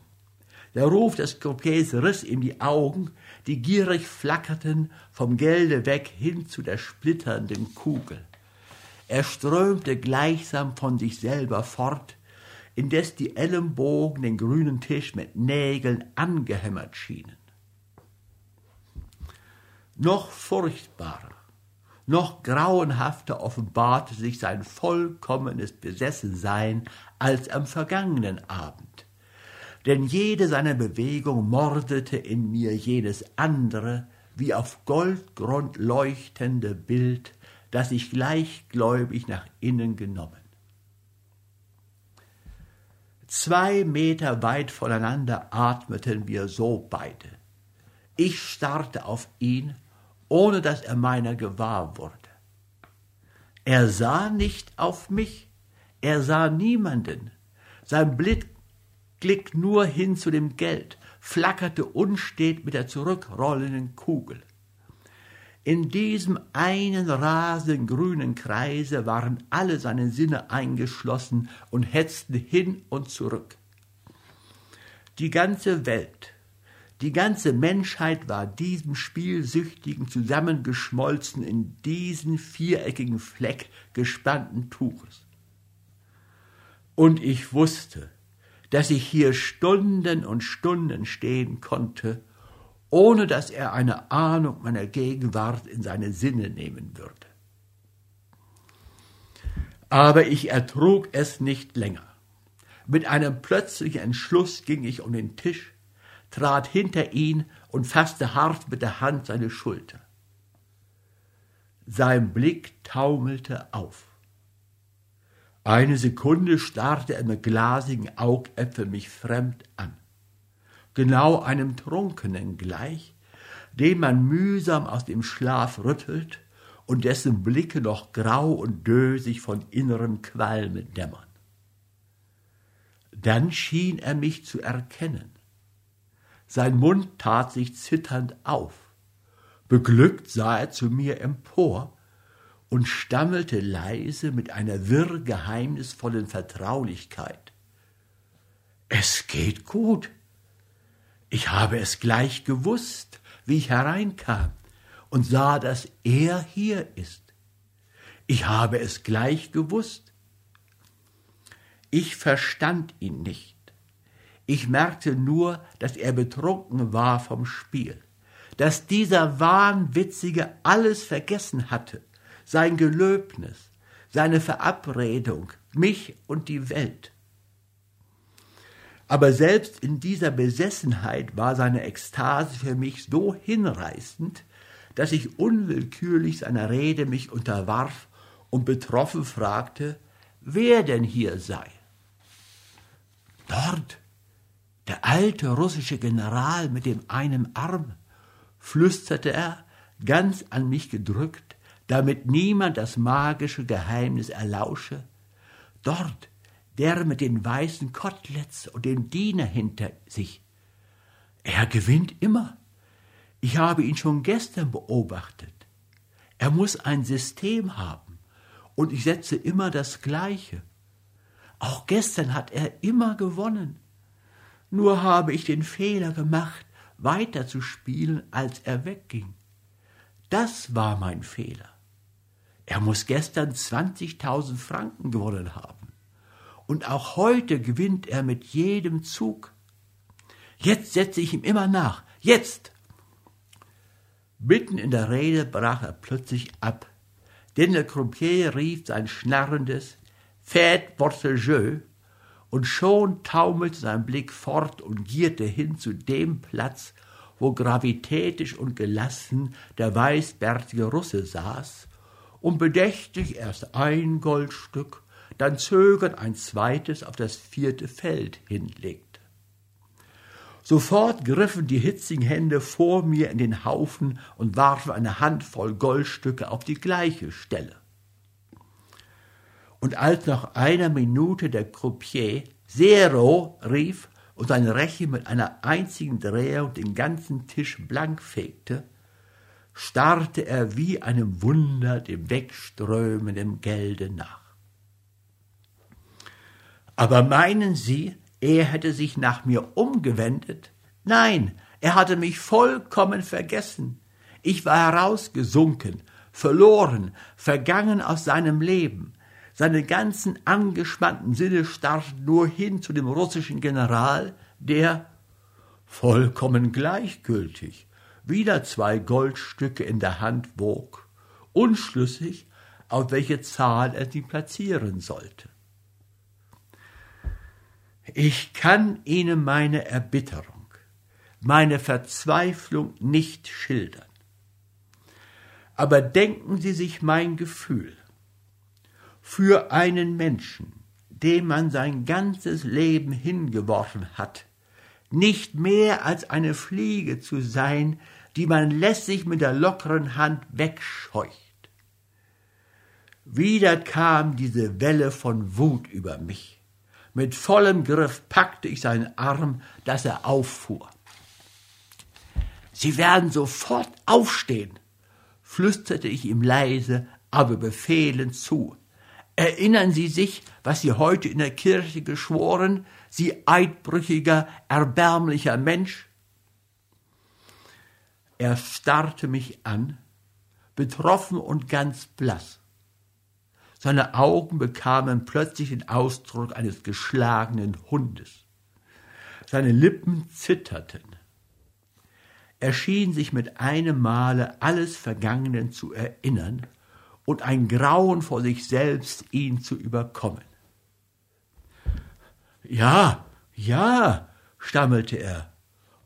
Der Ruf des Croupiers riss ihm die Augen, die gierig flackerten vom Gelde weg hin zu der splitternden Kugel. Er strömte gleichsam von sich selber fort, indes die Ellenbogen den grünen Tisch mit Nägeln angehämmert schienen. Noch furchtbarer, noch grauenhafter offenbarte sich sein vollkommenes Besessensein als am vergangenen Abend. Denn jede seiner Bewegungen mordete in mir jenes andere, wie auf Goldgrund leuchtende Bild, das ich gleichgläubig nach innen genommen. Zwei Meter weit voneinander atmeten wir so beide. Ich starrte auf ihn, ohne dass er meiner gewahr wurde. Er sah nicht auf mich, er sah niemanden. Sein Blick glick nur hin zu dem Geld, flackerte unstet mit der zurückrollenden Kugel. In diesem einen rasenden grünen Kreise waren alle seine Sinne eingeschlossen und hetzten hin und zurück. Die ganze Welt, die ganze Menschheit war diesem Spielsüchtigen zusammengeschmolzen in diesen viereckigen Fleck gespannten Tuches. Und ich wusste, dass ich hier Stunden und Stunden stehen konnte ohne dass er eine Ahnung meiner Gegenwart in seine Sinne nehmen würde. Aber ich ertrug es nicht länger. Mit einem plötzlichen Entschluss ging ich um den Tisch, trat hinter ihn und fasste hart mit der Hand seine Schulter. Sein Blick taumelte auf. Eine Sekunde starrte er mit glasigen Augäpfeln mich fremd an genau einem Trunkenen gleich, den man mühsam aus dem Schlaf rüttelt und dessen Blicke noch grau und dösig von innerem Qualme dämmern. Dann schien er mich zu erkennen. Sein Mund tat sich zitternd auf. Beglückt sah er zu mir empor und stammelte leise mit einer wirr geheimnisvollen Vertraulichkeit. Es geht gut. Ich habe es gleich gewusst, wie ich hereinkam und sah, dass er hier ist. Ich habe es gleich gewusst. Ich verstand ihn nicht. Ich merkte nur, dass er betrunken war vom Spiel, dass dieser Wahnwitzige alles vergessen hatte, sein Gelöbnis, seine Verabredung, mich und die Welt. Aber selbst in dieser Besessenheit war seine Ekstase für mich so hinreißend, dass ich unwillkürlich seiner Rede mich unterwarf und betroffen fragte, wer denn hier sei. Dort, der alte russische General mit dem einen Arm, flüsterte er, ganz an mich gedrückt, damit niemand das magische Geheimnis erlausche. Dort, der mit den weißen Koteletts und dem Diener hinter sich. Er gewinnt immer. Ich habe ihn schon gestern beobachtet. Er muss ein System haben, und ich setze immer das Gleiche. Auch gestern hat er immer gewonnen. Nur habe ich den Fehler gemacht, weiter zu spielen, als er wegging. Das war mein Fehler. Er muss gestern 20.000 Franken gewonnen haben. Und auch heute gewinnt er mit jedem Zug. Jetzt setze ich ihm immer nach. Jetzt! Mitten in der Rede brach er plötzlich ab, denn der Croupier rief sein schnarrendes votre jeu, und schon taumelte sein Blick fort und gierte hin zu dem Platz, wo gravitätisch und gelassen der weißbärtige Russe saß und bedächtig erst ein Goldstück, dann zögernd ein zweites auf das vierte Feld hinlegte. Sofort griffen die hitzigen Hände vor mir in den Haufen und warfen eine Handvoll Goldstücke auf die gleiche Stelle. Und als nach einer Minute der Croupier Zero rief und seine Reche mit einer einzigen Drehung den ganzen Tisch blank fegte, starrte er wie einem Wunder dem wegströmenden Gelde nach. Aber meinen Sie, er hätte sich nach mir umgewendet. Nein, er hatte mich vollkommen vergessen. Ich war herausgesunken, verloren, vergangen aus seinem Leben. Seine ganzen angespannten Sinne starrten nur hin zu dem russischen General, der vollkommen gleichgültig wieder zwei Goldstücke in der Hand wog, unschlüssig, auf welche Zahl er sie platzieren sollte. Ich kann Ihnen meine Erbitterung, meine Verzweiflung nicht schildern. Aber denken Sie sich mein Gefühl. Für einen Menschen, dem man sein ganzes Leben hingeworfen hat, nicht mehr als eine Fliege zu sein, die man lässig mit der lockeren Hand wegscheucht. Wieder kam diese Welle von Wut über mich. Mit vollem Griff packte ich seinen Arm, dass er auffuhr. Sie werden sofort aufstehen, flüsterte ich ihm leise, aber befehlend zu. Erinnern Sie sich, was Sie heute in der Kirche geschworen, Sie eidbrüchiger, erbärmlicher Mensch? Er starrte mich an, betroffen und ganz blass. Seine Augen bekamen plötzlich den Ausdruck eines geschlagenen Hundes. Seine Lippen zitterten. Er schien sich mit einem Male alles Vergangenen zu erinnern und ein Grauen vor sich selbst ihn zu überkommen. Ja, ja, stammelte er.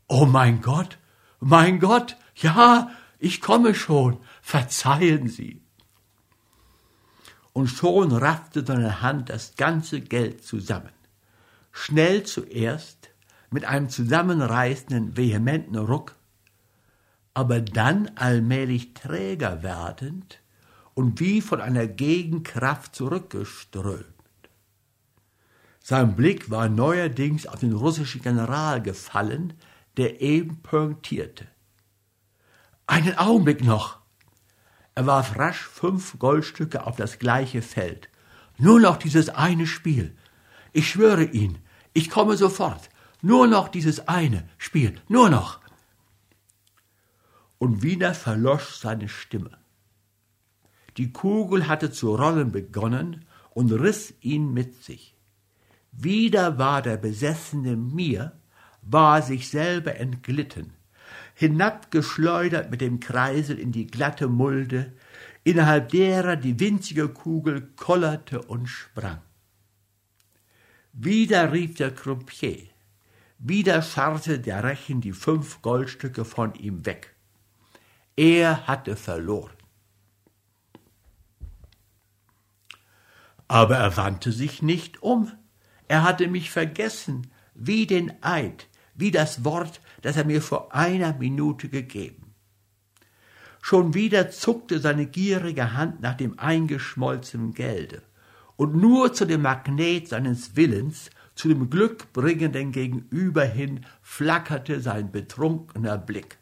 Oh mein Gott, mein Gott, ja, ich komme schon, verzeihen Sie und schon raffte seine Hand das ganze Geld zusammen. Schnell zuerst, mit einem zusammenreißenden, vehementen Ruck, aber dann allmählich träger werdend und wie von einer Gegenkraft zurückgeströmt. Sein Blick war neuerdings auf den russischen General gefallen, der eben pointierte. Einen Augenblick noch. Er warf rasch fünf Goldstücke auf das gleiche Feld. Nur noch dieses eine Spiel. Ich schwöre Ihnen, ich komme sofort. Nur noch dieses eine Spiel. Nur noch. Und wieder verlosch seine Stimme. Die Kugel hatte zu rollen begonnen und riss ihn mit sich. Wieder war der Besessene mir, war sich selber entglitten, hinabgeschleudert mit dem Kreisel in die glatte Mulde, innerhalb derer die winzige Kugel kollerte und sprang. Wieder rief der Croupier, wieder scharrte der Rechen die fünf Goldstücke von ihm weg. Er hatte verloren. Aber er wandte sich nicht um. Er hatte mich vergessen, wie den Eid, wie das Wort, das er mir vor einer Minute gegeben. Schon wieder zuckte seine gierige Hand nach dem eingeschmolzenen Gelde, und nur zu dem Magnet seines Willens, zu dem Glückbringenden Gegenüber hin, flackerte sein betrunkener Blick.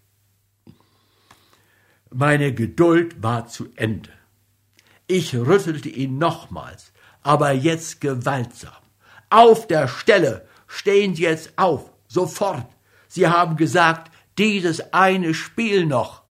Meine Geduld war zu Ende. Ich rüttelte ihn nochmals, aber jetzt gewaltsam. Auf der Stelle! Stehen Sie jetzt auf! Sofort! Sie haben gesagt, dieses eine Spiel noch.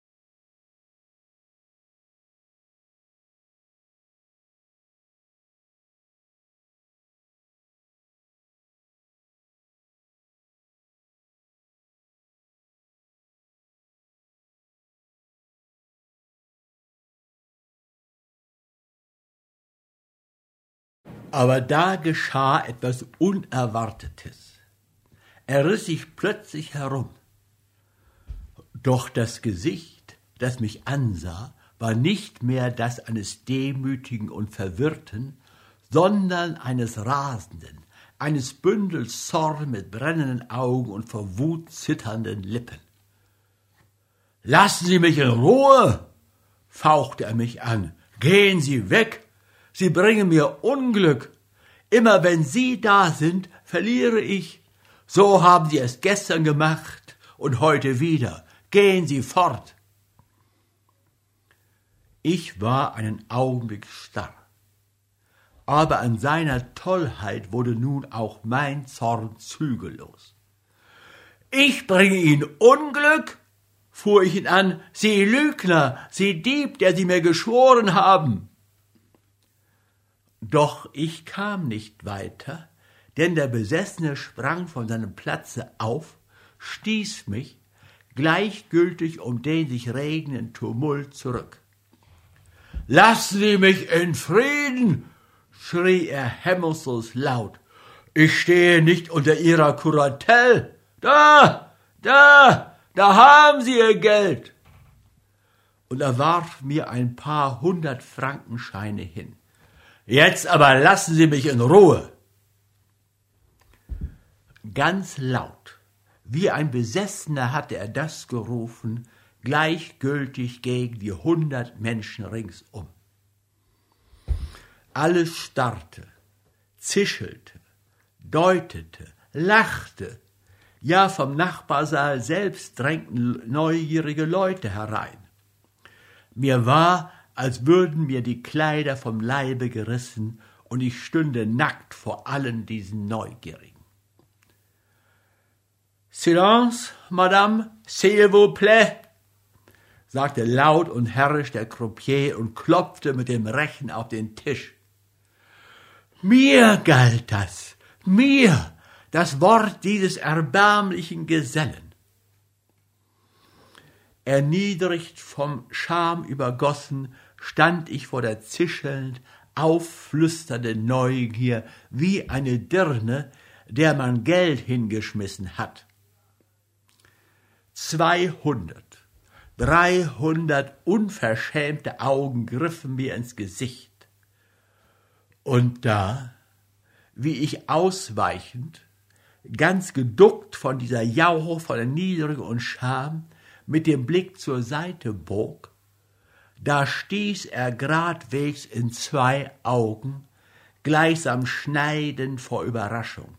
Aber da geschah etwas Unerwartetes. Er riss sich plötzlich herum. Doch das Gesicht, das mich ansah, war nicht mehr das eines demütigen und verwirrten, sondern eines rasenden, eines Bündels Zorn mit brennenden Augen und vor Wut zitternden Lippen. Lassen Sie mich in Ruhe, fauchte er mich an. Gehen Sie weg, Sie bringen mir Unglück. Immer wenn Sie da sind, verliere ich. So haben Sie es gestern gemacht und heute wieder. Gehen Sie fort. Ich war einen Augenblick starr. Aber an seiner Tollheit wurde nun auch mein Zorn zügellos. Ich bringe Ihnen Unglück? fuhr ich ihn an. Sie Lügner, Sie Dieb, der Sie mir geschworen haben. Doch ich kam nicht weiter, denn der Besessene sprang von seinem Platze auf, stieß mich, gleichgültig um den sich regenden Tumult zurück. Lassen Sie mich in Frieden! schrie er hemmungslos laut. Ich stehe nicht unter Ihrer Kuratell. Da, da, da haben Sie Ihr Geld. Und er warf mir ein paar hundert Frankenscheine hin. Jetzt aber lassen Sie mich in Ruhe. Ganz laut, wie ein Besessener hatte er das gerufen, gleichgültig gegen die hundert Menschen ringsum. Alles starrte, zischelte, deutete, lachte, ja vom Nachbarsaal selbst drängten neugierige Leute herein. Mir war, als würden mir die Kleider vom Leibe gerissen und ich stünde nackt vor allen diesen Neugierigen. Silence, Madame, s'il vous plaît, sagte laut und herrisch der Croupier und klopfte mit dem Rechen auf den Tisch. Mir galt das, mir, das Wort dieses erbärmlichen Gesellen erniedrigt vom Scham übergossen, stand ich vor der zischelnd aufflüsternden Neugier wie eine Dirne, der man Geld hingeschmissen hat. Zweihundert, dreihundert unverschämte Augen griffen mir ins Gesicht. Und da, wie ich ausweichend, ganz geduckt von dieser Jauche von Erniedrigung und Scham, mit dem Blick zur Seite bog, da stieß er gradwegs in zwei Augen, gleichsam schneidend vor Überraschung.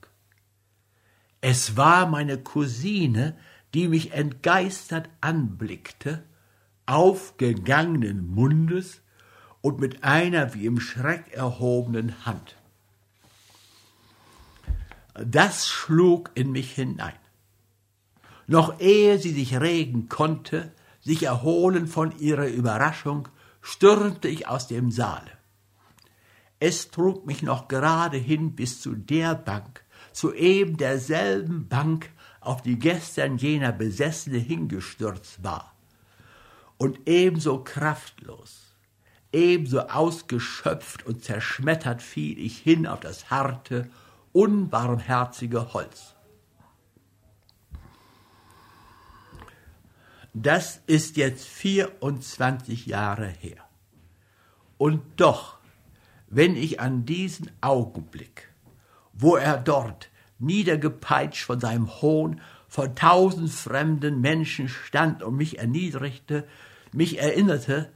Es war meine Cousine, die mich entgeistert anblickte, aufgegangenen Mundes und mit einer wie im Schreck erhobenen Hand. Das schlug in mich hinein. Noch ehe sie sich regen konnte, sich erholen von ihrer Überraschung, stürmte ich aus dem Saale. Es trug mich noch gerade hin bis zu der Bank, zu eben derselben Bank, auf die gestern jener Besessene hingestürzt war. Und ebenso kraftlos, ebenso ausgeschöpft und zerschmettert fiel ich hin auf das harte, unbarmherzige Holz. Das ist jetzt 24 Jahre her. Und doch, wenn ich an diesen Augenblick, wo er dort, niedergepeitscht von seinem Hohn, vor tausend fremden Menschen stand und mich erniedrigte, mich erinnerte,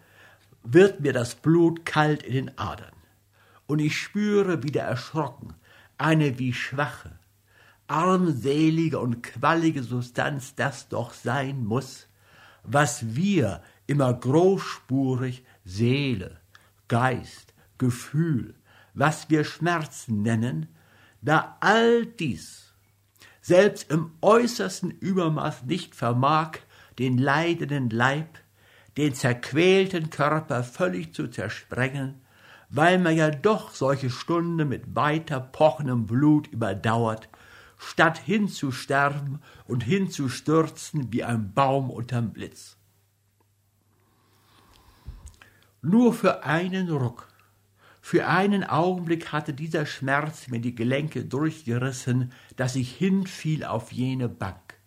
wird mir das Blut kalt in den Adern. Und ich spüre wieder erschrocken eine wie schwache, armselige und quallige Substanz das doch sein muss, was wir immer großspurig Seele, Geist, Gefühl, was wir Schmerzen nennen, da all dies selbst im äußersten Übermaß nicht vermag, den leidenden Leib, den zerquälten Körper völlig zu zersprengen, weil man ja doch solche Stunde mit weiter pochendem Blut überdauert, statt hinzusterben und hinzustürzen wie ein Baum unterm Blitz. Nur für einen Ruck, für einen Augenblick hatte dieser Schmerz mir die Gelenke durchgerissen, dass ich hinfiel auf jene Bank.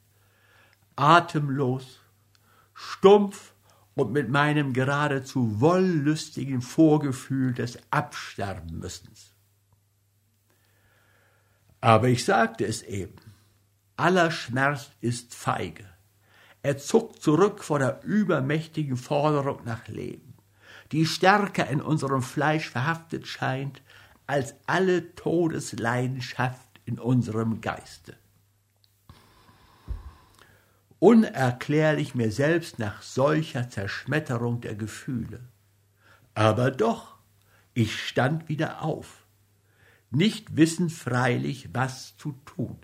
Atemlos, stumpf und mit meinem geradezu wollüstigen Vorgefühl des Absterbenmüssens. Aber ich sagte es eben, aller Schmerz ist feige. Er zuckt zurück vor der übermächtigen Forderung nach Leben, die stärker in unserem Fleisch verhaftet scheint als alle Todesleidenschaft in unserem Geiste. Unerklärlich mir selbst nach solcher Zerschmetterung der Gefühle. Aber doch, ich stand wieder auf nicht wissend freilich, was zu tun.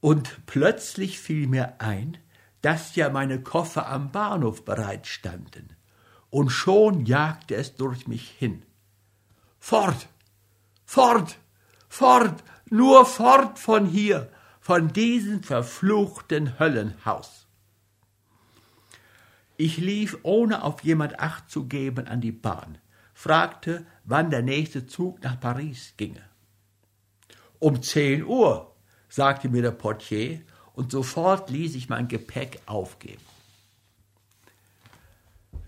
Und plötzlich fiel mir ein, dass ja meine Koffer am Bahnhof bereit standen, und schon jagte es durch mich hin. Fort, fort, fort, nur fort von hier, von diesem verfluchten Höllenhaus. Ich lief, ohne auf jemand Acht zu geben, an die Bahn fragte, wann der nächste Zug nach Paris ginge. Um zehn Uhr, sagte mir der Portier, und sofort ließ ich mein Gepäck aufgeben.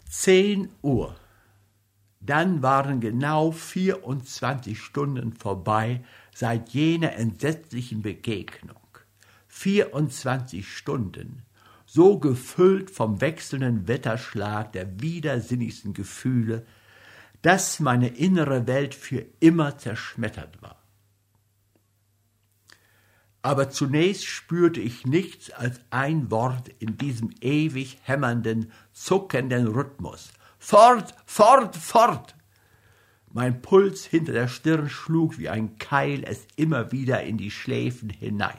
Zehn Uhr. Dann waren genau 24 Stunden vorbei seit jener entsetzlichen Begegnung. 24 Stunden, so gefüllt vom wechselnden Wetterschlag der widersinnigsten Gefühle, dass meine innere Welt für immer zerschmettert war. Aber zunächst spürte ich nichts als ein Wort in diesem ewig hämmernden, zuckenden Rhythmus. Fort, fort, fort! Mein Puls hinter der Stirn schlug wie ein Keil es immer wieder in die Schläfen hinein.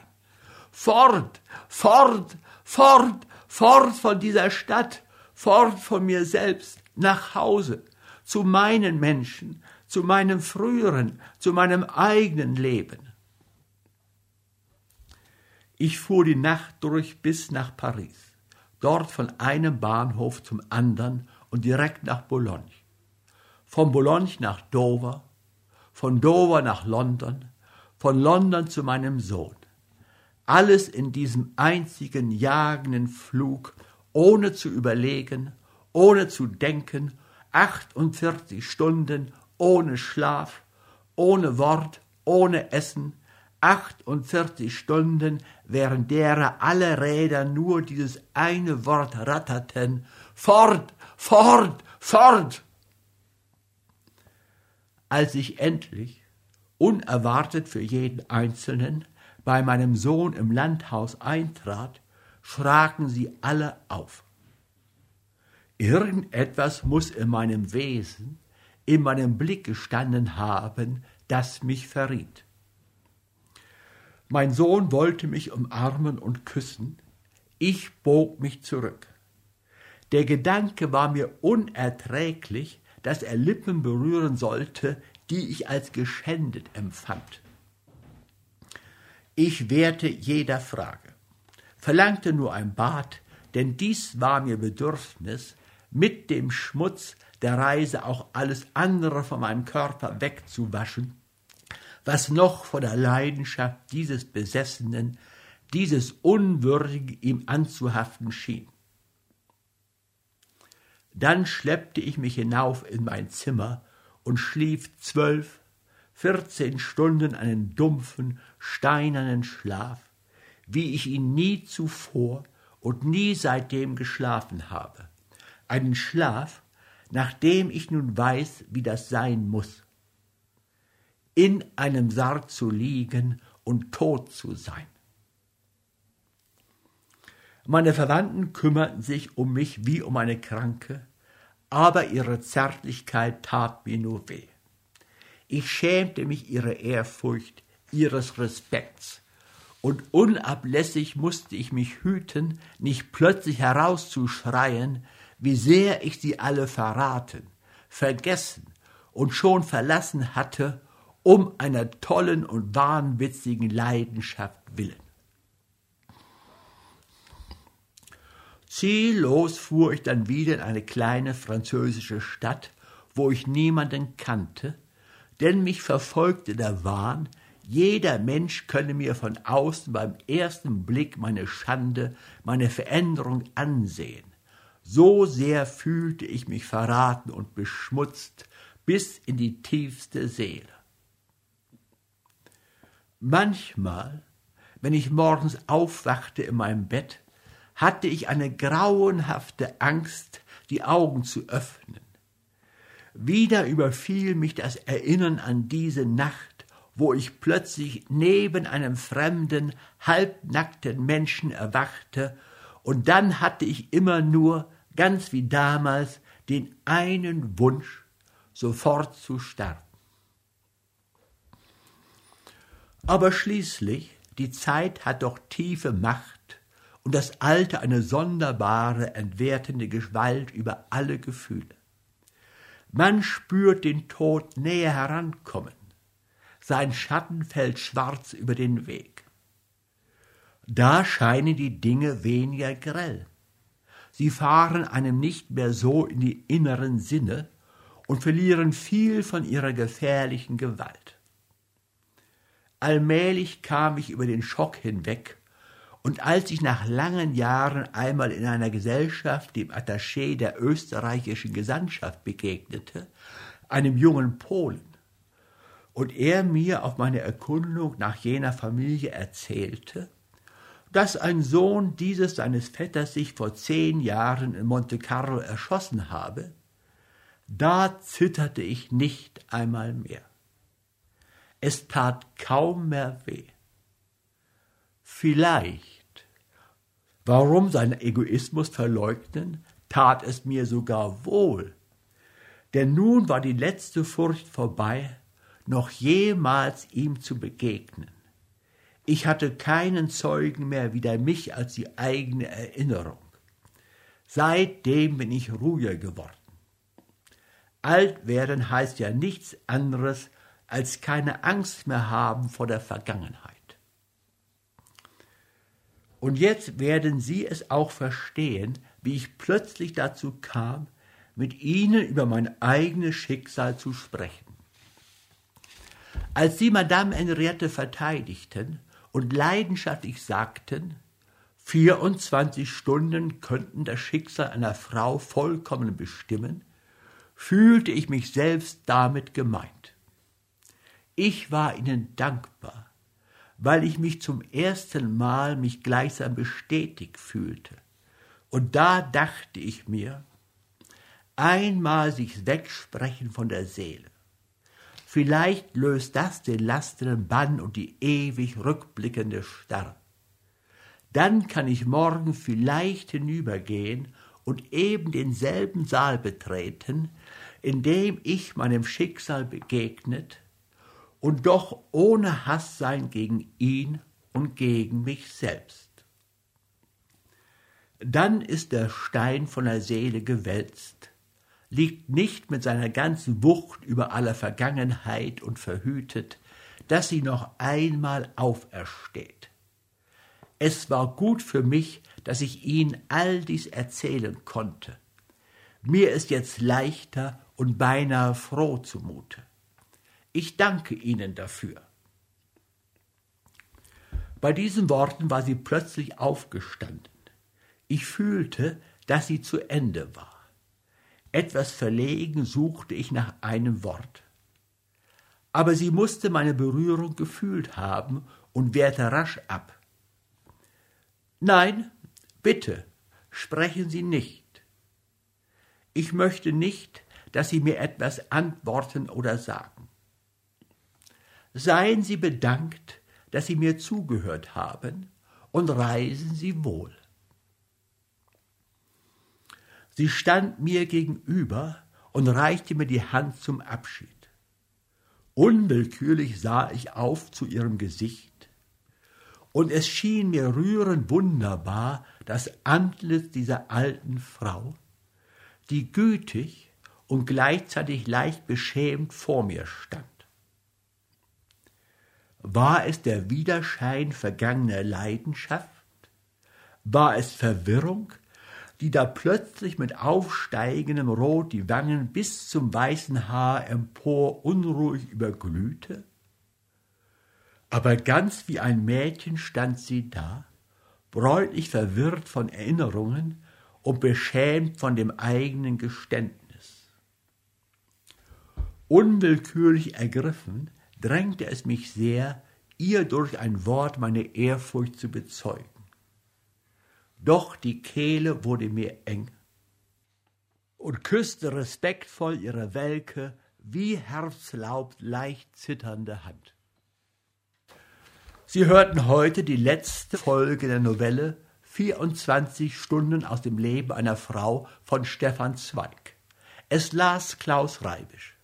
Fort, fort, fort, fort von dieser Stadt, fort von mir selbst, nach Hause, zu meinen Menschen, zu meinem früheren, zu meinem eigenen Leben. Ich fuhr die Nacht durch bis nach Paris, dort von einem Bahnhof zum anderen und direkt nach Boulogne. Von Boulogne nach Dover, von Dover nach London, von London zu meinem Sohn. Alles in diesem einzigen jagenden Flug, ohne zu überlegen, ohne zu denken 48 Stunden ohne Schlaf, ohne Wort, ohne Essen, 48 Stunden, während derer alle Räder nur dieses eine Wort ratterten, fort, fort, fort. Als ich endlich, unerwartet für jeden Einzelnen, bei meinem Sohn im Landhaus eintrat, schraken sie alle auf. Irgendetwas muss in meinem Wesen, in meinem Blick gestanden haben, das mich verriet. Mein Sohn wollte mich umarmen und küssen, ich bog mich zurück. Der Gedanke war mir unerträglich, dass er Lippen berühren sollte, die ich als geschändet empfand. Ich wehrte jeder Frage, verlangte nur ein Bad, denn dies war mir Bedürfnis, mit dem Schmutz der Reise auch alles andere von meinem Körper wegzuwaschen, was noch von der Leidenschaft dieses Besessenen, dieses Unwürdigen ihm anzuhaften schien. Dann schleppte ich mich hinauf in mein Zimmer und schlief zwölf, vierzehn Stunden einen dumpfen, steinernen Schlaf, wie ich ihn nie zuvor und nie seitdem geschlafen habe. Einen Schlaf, nach dem ich nun weiß, wie das sein muss. In einem Sarg zu liegen und tot zu sein. Meine Verwandten kümmerten sich um mich wie um eine Kranke, aber ihre Zärtlichkeit tat mir nur weh. Ich schämte mich ihrer Ehrfurcht, ihres Respekts, und unablässig musste ich mich hüten, nicht plötzlich herauszuschreien, wie sehr ich sie alle verraten, vergessen und schon verlassen hatte, um einer tollen und wahnwitzigen Leidenschaft willen. Ziellos fuhr ich dann wieder in eine kleine französische Stadt, wo ich niemanden kannte, denn mich verfolgte der Wahn, jeder Mensch könne mir von außen beim ersten Blick meine Schande, meine Veränderung ansehen. So sehr fühlte ich mich verraten und beschmutzt bis in die tiefste Seele. Manchmal, wenn ich morgens aufwachte in meinem Bett, hatte ich eine grauenhafte Angst, die Augen zu öffnen. Wieder überfiel mich das Erinnern an diese Nacht, wo ich plötzlich neben einem fremden, halbnackten Menschen erwachte, und dann hatte ich immer nur, ganz wie damals, den einen Wunsch, sofort zu sterben. Aber schließlich, die Zeit hat doch tiefe Macht, und das Alte eine sonderbare, entwertende Gewalt über alle Gefühle. Man spürt den Tod näher herankommen. Sein Schatten fällt schwarz über den Weg. Da scheinen die Dinge weniger grell. Sie fahren einem nicht mehr so in die inneren Sinne und verlieren viel von ihrer gefährlichen Gewalt. Allmählich kam ich über den Schock hinweg und als ich nach langen Jahren einmal in einer Gesellschaft dem Attaché der österreichischen Gesandtschaft begegnete, einem jungen Polen, und er mir auf meine Erkundung nach jener Familie erzählte, dass ein Sohn dieses seines Vetters sich vor zehn Jahren in Monte Carlo erschossen habe, da zitterte ich nicht einmal mehr. Es tat kaum mehr weh. Vielleicht Warum seinen Egoismus verleugnen, tat es mir sogar wohl. Denn nun war die letzte Furcht vorbei, noch jemals ihm zu begegnen. Ich hatte keinen Zeugen mehr wider mich als die eigene Erinnerung. Seitdem bin ich ruhiger geworden. Alt werden heißt ja nichts anderes als keine Angst mehr haben vor der Vergangenheit. Und jetzt werden Sie es auch verstehen, wie ich plötzlich dazu kam, mit Ihnen über mein eigenes Schicksal zu sprechen. Als Sie Madame Henriette verteidigten und leidenschaftlich sagten, 24 Stunden könnten das Schicksal einer Frau vollkommen bestimmen, fühlte ich mich selbst damit gemeint. Ich war Ihnen dankbar, weil ich mich zum ersten Mal mich gleichsam bestätigt fühlte, Und da dachte ich mir, einmal sich wegsprechen von der Seele. Vielleicht löst das den lastenden Bann und die ewig rückblickende Starre. Dann kann ich morgen vielleicht hinübergehen und eben denselben Saal betreten, in dem ich meinem Schicksal begegnet und doch ohne Hass sein gegen ihn und gegen mich selbst. Dann ist der Stein von der Seele gewälzt, liegt nicht mit seiner ganzen Wucht über aller Vergangenheit und verhütet, dass sie noch einmal aufersteht. Es war gut für mich, dass ich Ihnen all dies erzählen konnte. Mir ist jetzt leichter und beinahe froh zumute. Ich danke Ihnen dafür. Bei diesen Worten war sie plötzlich aufgestanden. Ich fühlte, dass sie zu Ende war. Etwas verlegen suchte ich nach einem Wort. Aber sie musste meine Berührung gefühlt haben und wehrte rasch ab. Nein, bitte, sprechen Sie nicht. Ich möchte nicht, dass Sie mir etwas antworten oder sagen. Seien Sie bedankt, dass Sie mir zugehört haben, und reisen Sie wohl. Sie stand mir gegenüber und reichte mir die Hand zum Abschied. Unwillkürlich sah ich auf zu ihrem Gesicht, und es schien mir rührend wunderbar das Antlitz dieser alten Frau, die gütig und gleichzeitig leicht beschämt vor mir stand. War es der Widerschein vergangener Leidenschaft? War es Verwirrung, die da plötzlich mit aufsteigendem Rot die Wangen bis zum weißen Haar empor unruhig überglühte? Aber ganz wie ein Mädchen stand sie da, bräutlich verwirrt von Erinnerungen und beschämt von dem eigenen Geständnis. Unwillkürlich ergriffen, drängte es mich sehr, ihr durch ein Wort meine Ehrfurcht zu bezeugen. Doch die Kehle wurde mir eng und küsste respektvoll ihre welke, wie Herbstlaub leicht zitternde Hand. Sie hörten heute die letzte Folge der Novelle 24 Stunden aus dem Leben einer Frau von Stefan Zweig. Es las Klaus Reibisch.